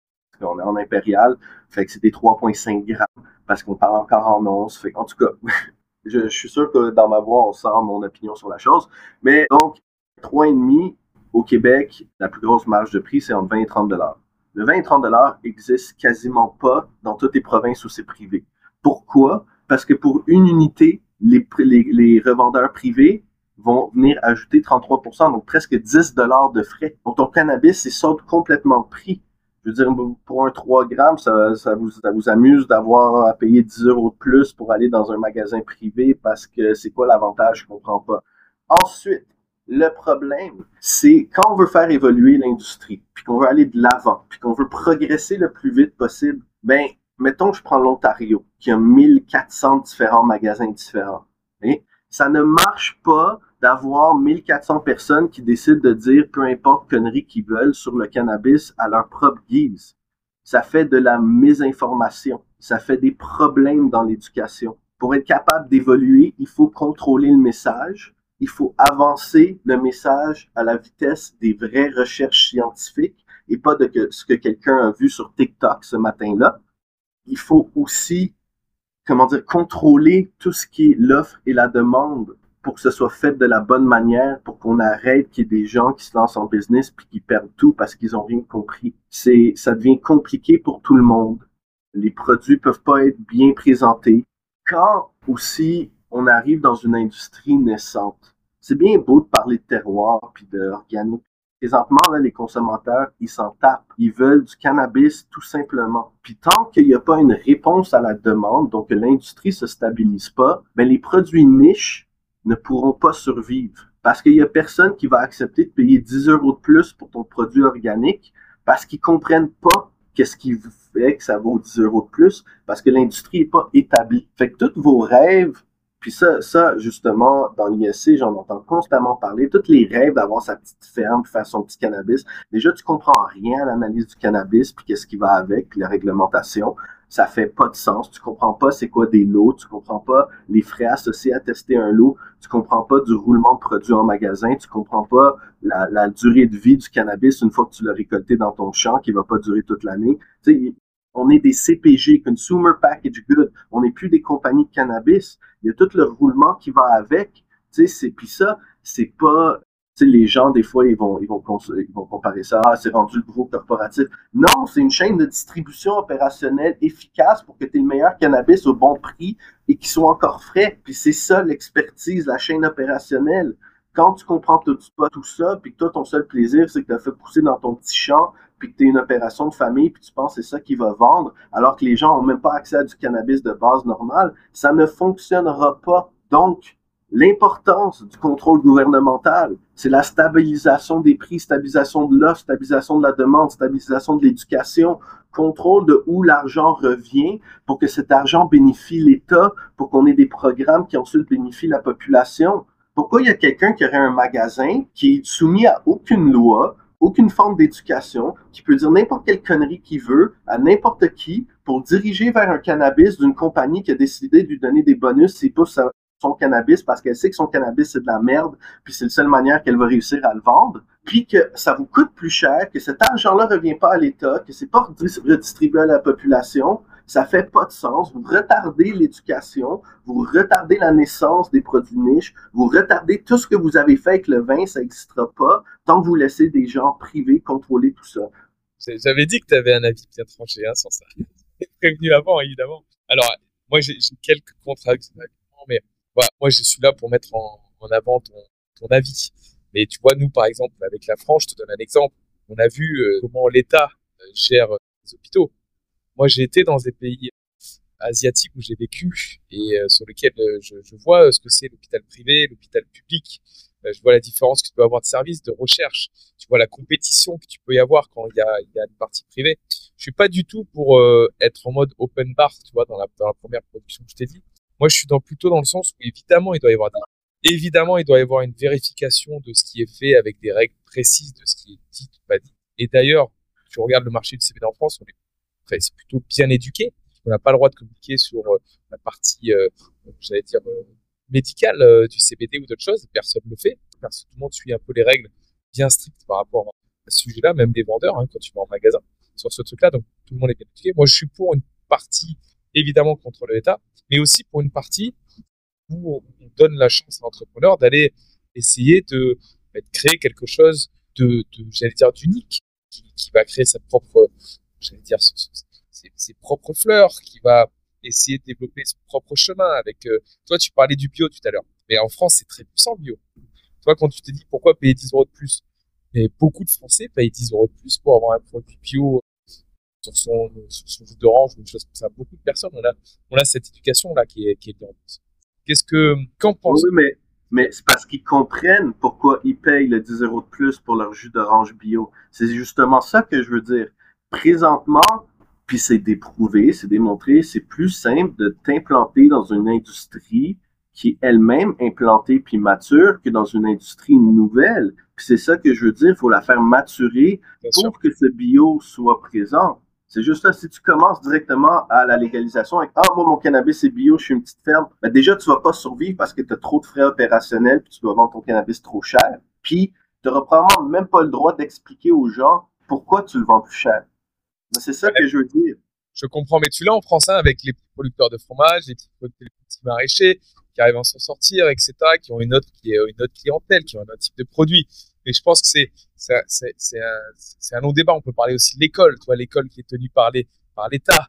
on est en impérial, fait que c'est des 3.5 grammes parce qu'on parle encore en once. Fait en tout cas, je, suis sûr que dans ma voix, on sent mon opinion sur la chose. Mais donc, 3,5 au Québec, la plus grosse marge de prix, c'est entre 20 et 30 dollars. Le 20 et 30 dollars existe quasiment pas dans toutes les provinces où c'est privé. Pourquoi? Parce que pour une unité, les, revendeurs privés vont venir ajouter 33% donc presque 10 dollars de frais. Donc ton cannabis, il saute complètement de prix. Je veux dire, pour un 3 grammes, ça, ça, vous, ça vous amuse d'avoir à payer 10 euros de plus pour aller dans un magasin privé parce que c'est quoi l'avantage, je comprends pas. Ensuite, le problème, c'est quand on veut faire évoluer l'industrie, puis qu'on veut aller de l'avant, puis qu'on veut progresser le plus vite possible, ben, mettons que je prends l'Ontario, qui a 1400 différents magasins différents. Et ça ne marche pas d'avoir 1400 personnes qui décident de dire peu importe connerie qu'ils veulent sur le cannabis à leur propre guise. Ça fait de la mésinformation. Ça fait des problèmes dans l'éducation. Pour être capable d'évoluer, il faut contrôler le message. Il faut avancer le message à la vitesse des vraies recherches scientifiques et pas de ce que quelqu'un a vu sur TikTok ce matin-là. Il faut aussi, comment dire, contrôler tout ce qui est l'offre et la demande pour que ce soit fait de la bonne manière, pour qu'on arrête qu'il y ait des gens qui se lancent en business puis qui perdent tout parce qu'ils ont rien compris. Ça devient compliqué pour tout le monde. Les produits peuvent pas être bien présentés. Quand aussi on arrive dans une industrie naissante, c'est bien beau de parler de terroir puis d'organique. Présentement, les consommateurs, ils s'en tapent. Ils veulent du cannabis tout simplement. Puis tant qu'il n'y a pas une réponse à la demande, donc que l'industrie se stabilise pas, ben les produits niches ne pourront pas survivre. Parce qu'il y a personne qui va accepter de payer 10 euros de plus pour ton produit organique parce qu'ils comprennent pas qu'est-ce qui fait que ça vaut 10 euros de plus parce que l'industrie n'est pas établie. Fait que tous vos rêves puis ça, ça justement, dans l'ISC, j'en entends constamment parler. Tous les rêves d'avoir sa petite ferme, faire son petit cannabis. Déjà, tu comprends rien à l'analyse du cannabis, puis qu'est-ce qui va avec, la réglementation. Ça fait pas de sens. Tu comprends pas c'est quoi des lots. Tu comprends pas les frais associés à tester un lot. Tu comprends pas du roulement de produits en magasin. Tu comprends pas la, la durée de vie du cannabis une fois que tu l'as récolté dans ton champ, qui va pas durer toute l'année. Tu sais, On est des CPG, Consumer Package Good. On n'est plus des compagnies de cannabis. Il y a tout le roulement qui va avec. Puis ça, c'est pas les gens, des fois, ils vont, ils vont, ils vont comparer ça. Ah, c'est rendu le gros corporatif. Non, c'est une chaîne de distribution opérationnelle efficace pour que tu aies le meilleur cannabis au bon prix et qu'il soit encore frais. Puis c'est ça l'expertise, la chaîne opérationnelle. Quand tu comprends tout, tout ça, puis que toi, ton seul plaisir, c'est que tu as fait pousser dans ton petit champ, puis que tu une opération de famille, puis tu penses que c'est ça qui va vendre, alors que les gens n'ont même pas accès à du cannabis de base normal, ça ne fonctionnera pas. Donc, L'importance du contrôle gouvernemental, c'est la stabilisation des prix, stabilisation de l'offre, stabilisation de la demande, stabilisation de l'éducation, contrôle de où l'argent revient pour que cet argent bénéficie l'État, pour qu'on ait des programmes qui ensuite bénéficient la population. Pourquoi il y a quelqu'un qui aurait un magasin qui est soumis à aucune loi, aucune forme d'éducation, qui peut dire n'importe quelle connerie qu'il veut à n'importe qui pour diriger vers un cannabis d'une compagnie qui a décidé de lui donner des bonus s'il pousse son cannabis parce qu'elle sait que son cannabis c'est de la merde, puis c'est la seule manière qu'elle va réussir à le vendre, puis que ça vous coûte plus cher, que cet argent-là revient pas à l'État, que c'est pas redistribué à la population, ça fait pas de sens. Vous retardez l'éducation, vous retardez la naissance des produits niches, vous retardez tout ce que vous avez fait avec le vin, ça n'existera pas tant que vous laissez des gens privés contrôler tout ça. J'avais dit que tu avais un avis bien tranché hein, sans ça. prévenu avant, évidemment. Alors, moi, j'ai quelques contradictions, mais voilà, moi, je suis là pour mettre en, avant ton, ton, avis. Mais tu vois, nous, par exemple, avec la France, je te donne un exemple. On a vu euh, comment l'État euh, gère euh, les hôpitaux. Moi, j'ai été dans des pays asiatiques où j'ai vécu et sur lesquels je, je, vois ce que c'est l'hôpital privé, l'hôpital public. je vois la différence que tu peux avoir de services, de recherche. Tu vois la compétition que tu peux y avoir quand il y a, y a une partie privée. Je suis pas du tout pour être en mode open bar, tu vois, dans la, dans la première production que je t'ai dit. Moi, je suis plutôt dans le sens où évidemment, il doit y avoir des, évidemment, il doit y avoir une vérification de ce qui est fait avec des règles précises de ce qui est dit ou pas dit. Et d'ailleurs, tu regardes le marché du CBD en France, on est, c'est plutôt bien éduqué. On n'a pas le droit de communiquer sur euh, la partie, euh, j'allais dire, euh, médicale du CBD ou d'autres choses. Personne ne le fait. Tout le monde suit un peu les règles bien strictes par rapport à ce sujet-là, même les vendeurs, hein, quand tu vas en magasin, sur ce truc-là. Donc, tout le monde est bien éduqué. Moi, je suis pour une partie évidemment contre l'État, mais aussi pour une partie où on donne la chance à l'entrepreneur d'aller essayer de, bah, de, créer quelque chose de, de j'allais dire, d'unique, qui, va créer sa propre, j'allais dire, ses, ses, propres fleurs, qui va essayer de développer son propre chemin avec, euh, toi, tu parlais du bio tout à l'heure, mais en France, c'est très puissant le bio. Toi, quand tu te dis pourquoi payer 10 euros de plus, mais beaucoup de Français payent 10 euros de plus pour avoir un produit bio sur son, sur son jus d'orange ou des choses comme ça. Beaucoup de personnes, on a, on a cette éducation-là qui est, qui est. Qu'est-ce que, qu'en pense Oui, mais, mais c'est parce qu'ils comprennent pourquoi ils payent le 10 euros de plus pour leur jus d'orange bio. C'est justement ça que je veux dire. Présentement, puis c'est déprouvé, c'est démontré, c'est plus simple de t'implanter dans une industrie qui est elle-même implantée puis mature que dans une industrie nouvelle. Puis c'est ça que je veux dire, il faut la faire maturer pour que ce bio soit présent. C'est juste ça. Si tu commences directement à la légalisation avec Ah, moi, mon cannabis est bio, je suis une petite ferme, ben déjà, tu vas pas survivre parce que tu as trop de frais opérationnels puis tu dois vendre ton cannabis trop cher. Puis, tu n'auras probablement même pas le droit d'expliquer aux gens pourquoi tu le vends plus cher. Ben, c'est ça que je veux dire. Je comprends, mais tu l'as en France hein, avec les producteurs de fromage, les petits, les maraîchers qui arrivent à s'en sortir, etc., qui ont une autre, une autre clientèle, qui ont un autre type de produit. Mais je pense que c'est c'est un, long débat. On peut parler aussi de l'école, toi, l'école qui est tenue par l'État.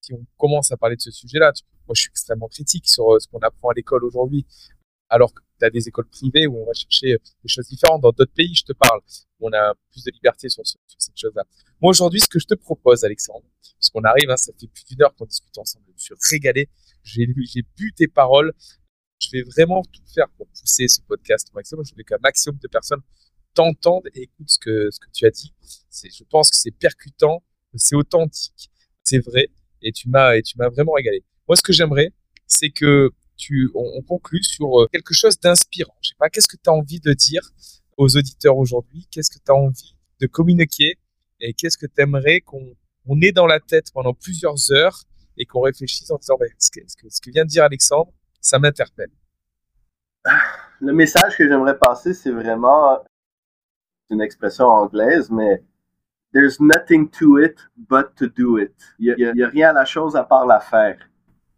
Si on commence à parler de ce sujet-là, moi, je suis extrêmement critique sur euh, ce qu'on apprend à l'école aujourd'hui, alors que tu as des écoles privées où on va chercher euh, des choses différentes. Dans d'autres pays, je te parle, où on a plus de liberté sur, ce, sur cette chose-là. Moi, aujourd'hui, ce que je te propose, Alexandre, parce qu'on arrive, hein, ça fait plus d'une heure qu'on discute ensemble, je me suis régalé, j'ai j'ai bu tes paroles, je vais vraiment tout faire pour pousser ce podcast au maximum. Je veux qu'un maximum de personnes t'entendent et écoutent ce que, ce que tu as dit. C'est, je pense que c'est percutant, c'est authentique, c'est vrai, et tu m'as, vraiment régalé. Moi, ce que j'aimerais, c'est que tu, on, on sur euh, quelque chose d'inspirant. Je sais pas, qu'est-ce que tu as envie de dire aux auditeurs aujourd'hui? Qu'est-ce que tu as envie de communiquer? Et qu'est-ce que tu aimerais qu'on, on ait dans la tête pendant plusieurs heures et qu'on réfléchisse en disant, ben, ce, que, ce, que, ce que vient de dire Alexandre, ça m'interpelle. Le message que j'aimerais passer, c'est vraiment une expression anglaise, mais There's nothing to it but to do it. Il n'y a, rien à la chose à part la faire.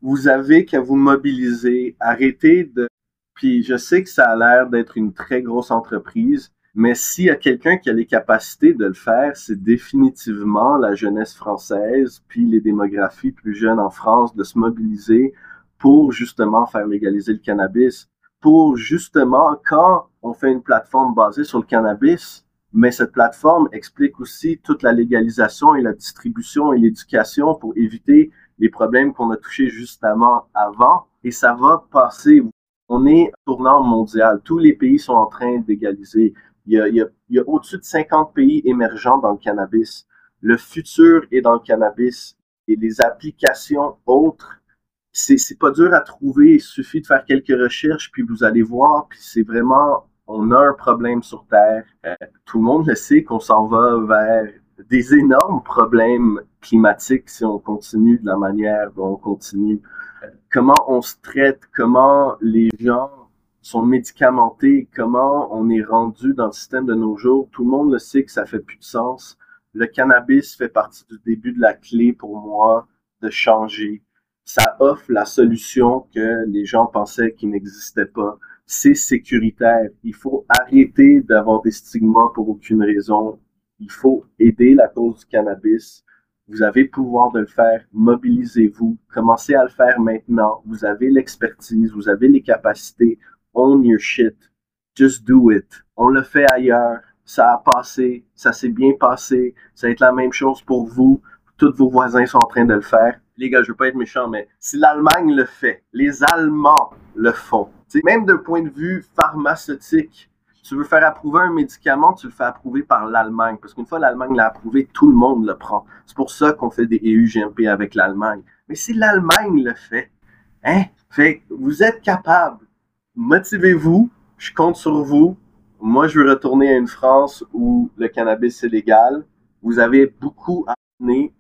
Vous avez qu'à vous mobiliser, arrêter de... Puis je sais que ça a l'air d'être une très grosse entreprise, mais s'il y a quelqu'un qui a les capacités de le faire, c'est définitivement la jeunesse française, puis les démographies plus jeunes en France, de se mobiliser pour justement faire légaliser le cannabis. Pour justement, quand on fait une plateforme basée sur le cannabis, mais cette plateforme explique aussi toute la légalisation et la distribution et l'éducation pour éviter les problèmes qu'on a touchés justement avant. Et ça va passer. On est tournant mondial. Tous les pays sont en train d'égaliser. Il y a, il y a, a au-dessus de 50 pays émergents dans le cannabis. Le futur est dans le cannabis et les applications autres, c'est, c'est pas dur à trouver. Il suffit de faire quelques recherches puis vous allez voir. Puis c'est vraiment on a un problème sur Terre. Euh, tout le monde le sait qu'on s'en va vers des énormes problèmes climatiques si on continue de la manière dont on continue. Comment on se traite, comment les gens sont médicamentés, comment on est rendu dans le système de nos jours. Tout le monde le sait que ça fait plus de sens. Le cannabis fait partie du début de la clé pour moi de changer. Ça offre la solution que les gens pensaient qu'il n'existait pas c'est sécuritaire. Il faut arrêter d'avoir des stigmas pour aucune raison. Il faut aider la cause du cannabis. Vous avez le pouvoir de le faire. Mobilisez-vous. Commencez à le faire maintenant. Vous avez l'expertise. Vous avez les capacités. Own your shit. Just do it. On le fait ailleurs. Ça a passé. Ça s'est bien passé. Ça va être la même chose pour vous. Tous vos voisins sont en train de le faire. Les gars, je veux pas être méchant, mais si l'Allemagne le fait, les Allemands le font, même d'un point de vue pharmaceutique, tu veux faire approuver un médicament, tu le fais approuver par l'Allemagne. Parce qu'une fois l'Allemagne l'a approuvé, tout le monde le prend. C'est pour ça qu'on fait des EU-GMP avec l'Allemagne. Mais si l'Allemagne le fait, hein, fait, vous êtes capable. Motivez-vous. Je compte sur vous. Moi, je veux retourner à une France où le cannabis est légal. Vous avez beaucoup à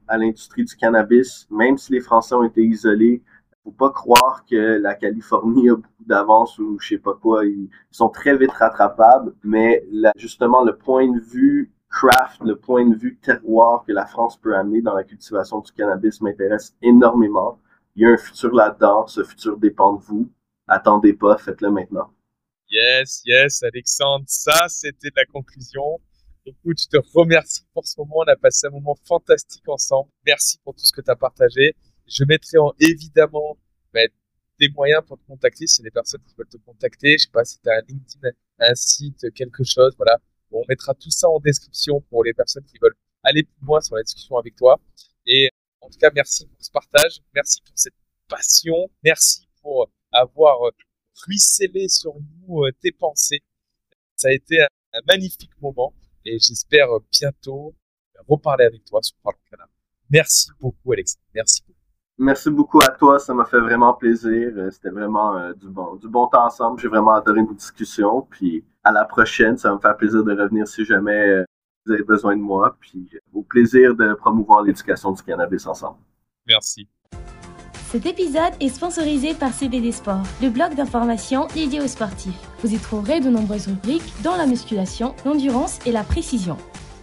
à l'industrie du cannabis, même si les Français ont été isolés faut pas croire que la Californie a beaucoup d'avance ou je sais pas quoi. Ils sont très vite rattrapables, mais justement, le point de vue craft, le point de vue terroir que la France peut amener dans la cultivation du cannabis m'intéresse énormément. Il y a un futur là-dedans. Ce futur dépend de vous. Attendez pas, faites-le maintenant. Yes, yes, Alexandre. Ça, c'était la conclusion. Écoute, je te remercie pour ce moment. On a passé un moment fantastique ensemble. Merci pour tout ce que tu as partagé. Je mettrai en, évidemment ben, des moyens pour te contacter si des personnes qui veulent te contacter. Je sais pas si tu as un LinkedIn, un site, quelque chose. Voilà. on mettra tout ça en description pour les personnes qui veulent aller plus loin sur la discussion avec toi. Et en tout cas, merci pour ce partage. Merci pour cette passion. Merci pour avoir ruisselé sur nous euh, tes pensées. Ça a été un, magnifique moment et j'espère bientôt reparler avec toi sur Parlons Canard. Merci beaucoup, Alex. Merci beaucoup. Merci beaucoup à toi, ça m'a fait vraiment plaisir. Euh, c'était vraiment euh, du bon, du bon temps ensemble. J'ai vraiment adoré nos discussions. Puis à la prochaine, ça va me faire plaisir de revenir si jamais euh, vous avez besoin de moi. Puis au plaisir de promouvoir l'éducation du cannabis ensemble. Merci. Cet épisode est sponsorisé par CBD Sport, le blog d'information dédié aux sportifs. Vous y trouverez de nombreuses rubriques dans la musculation, l'endurance et la précision.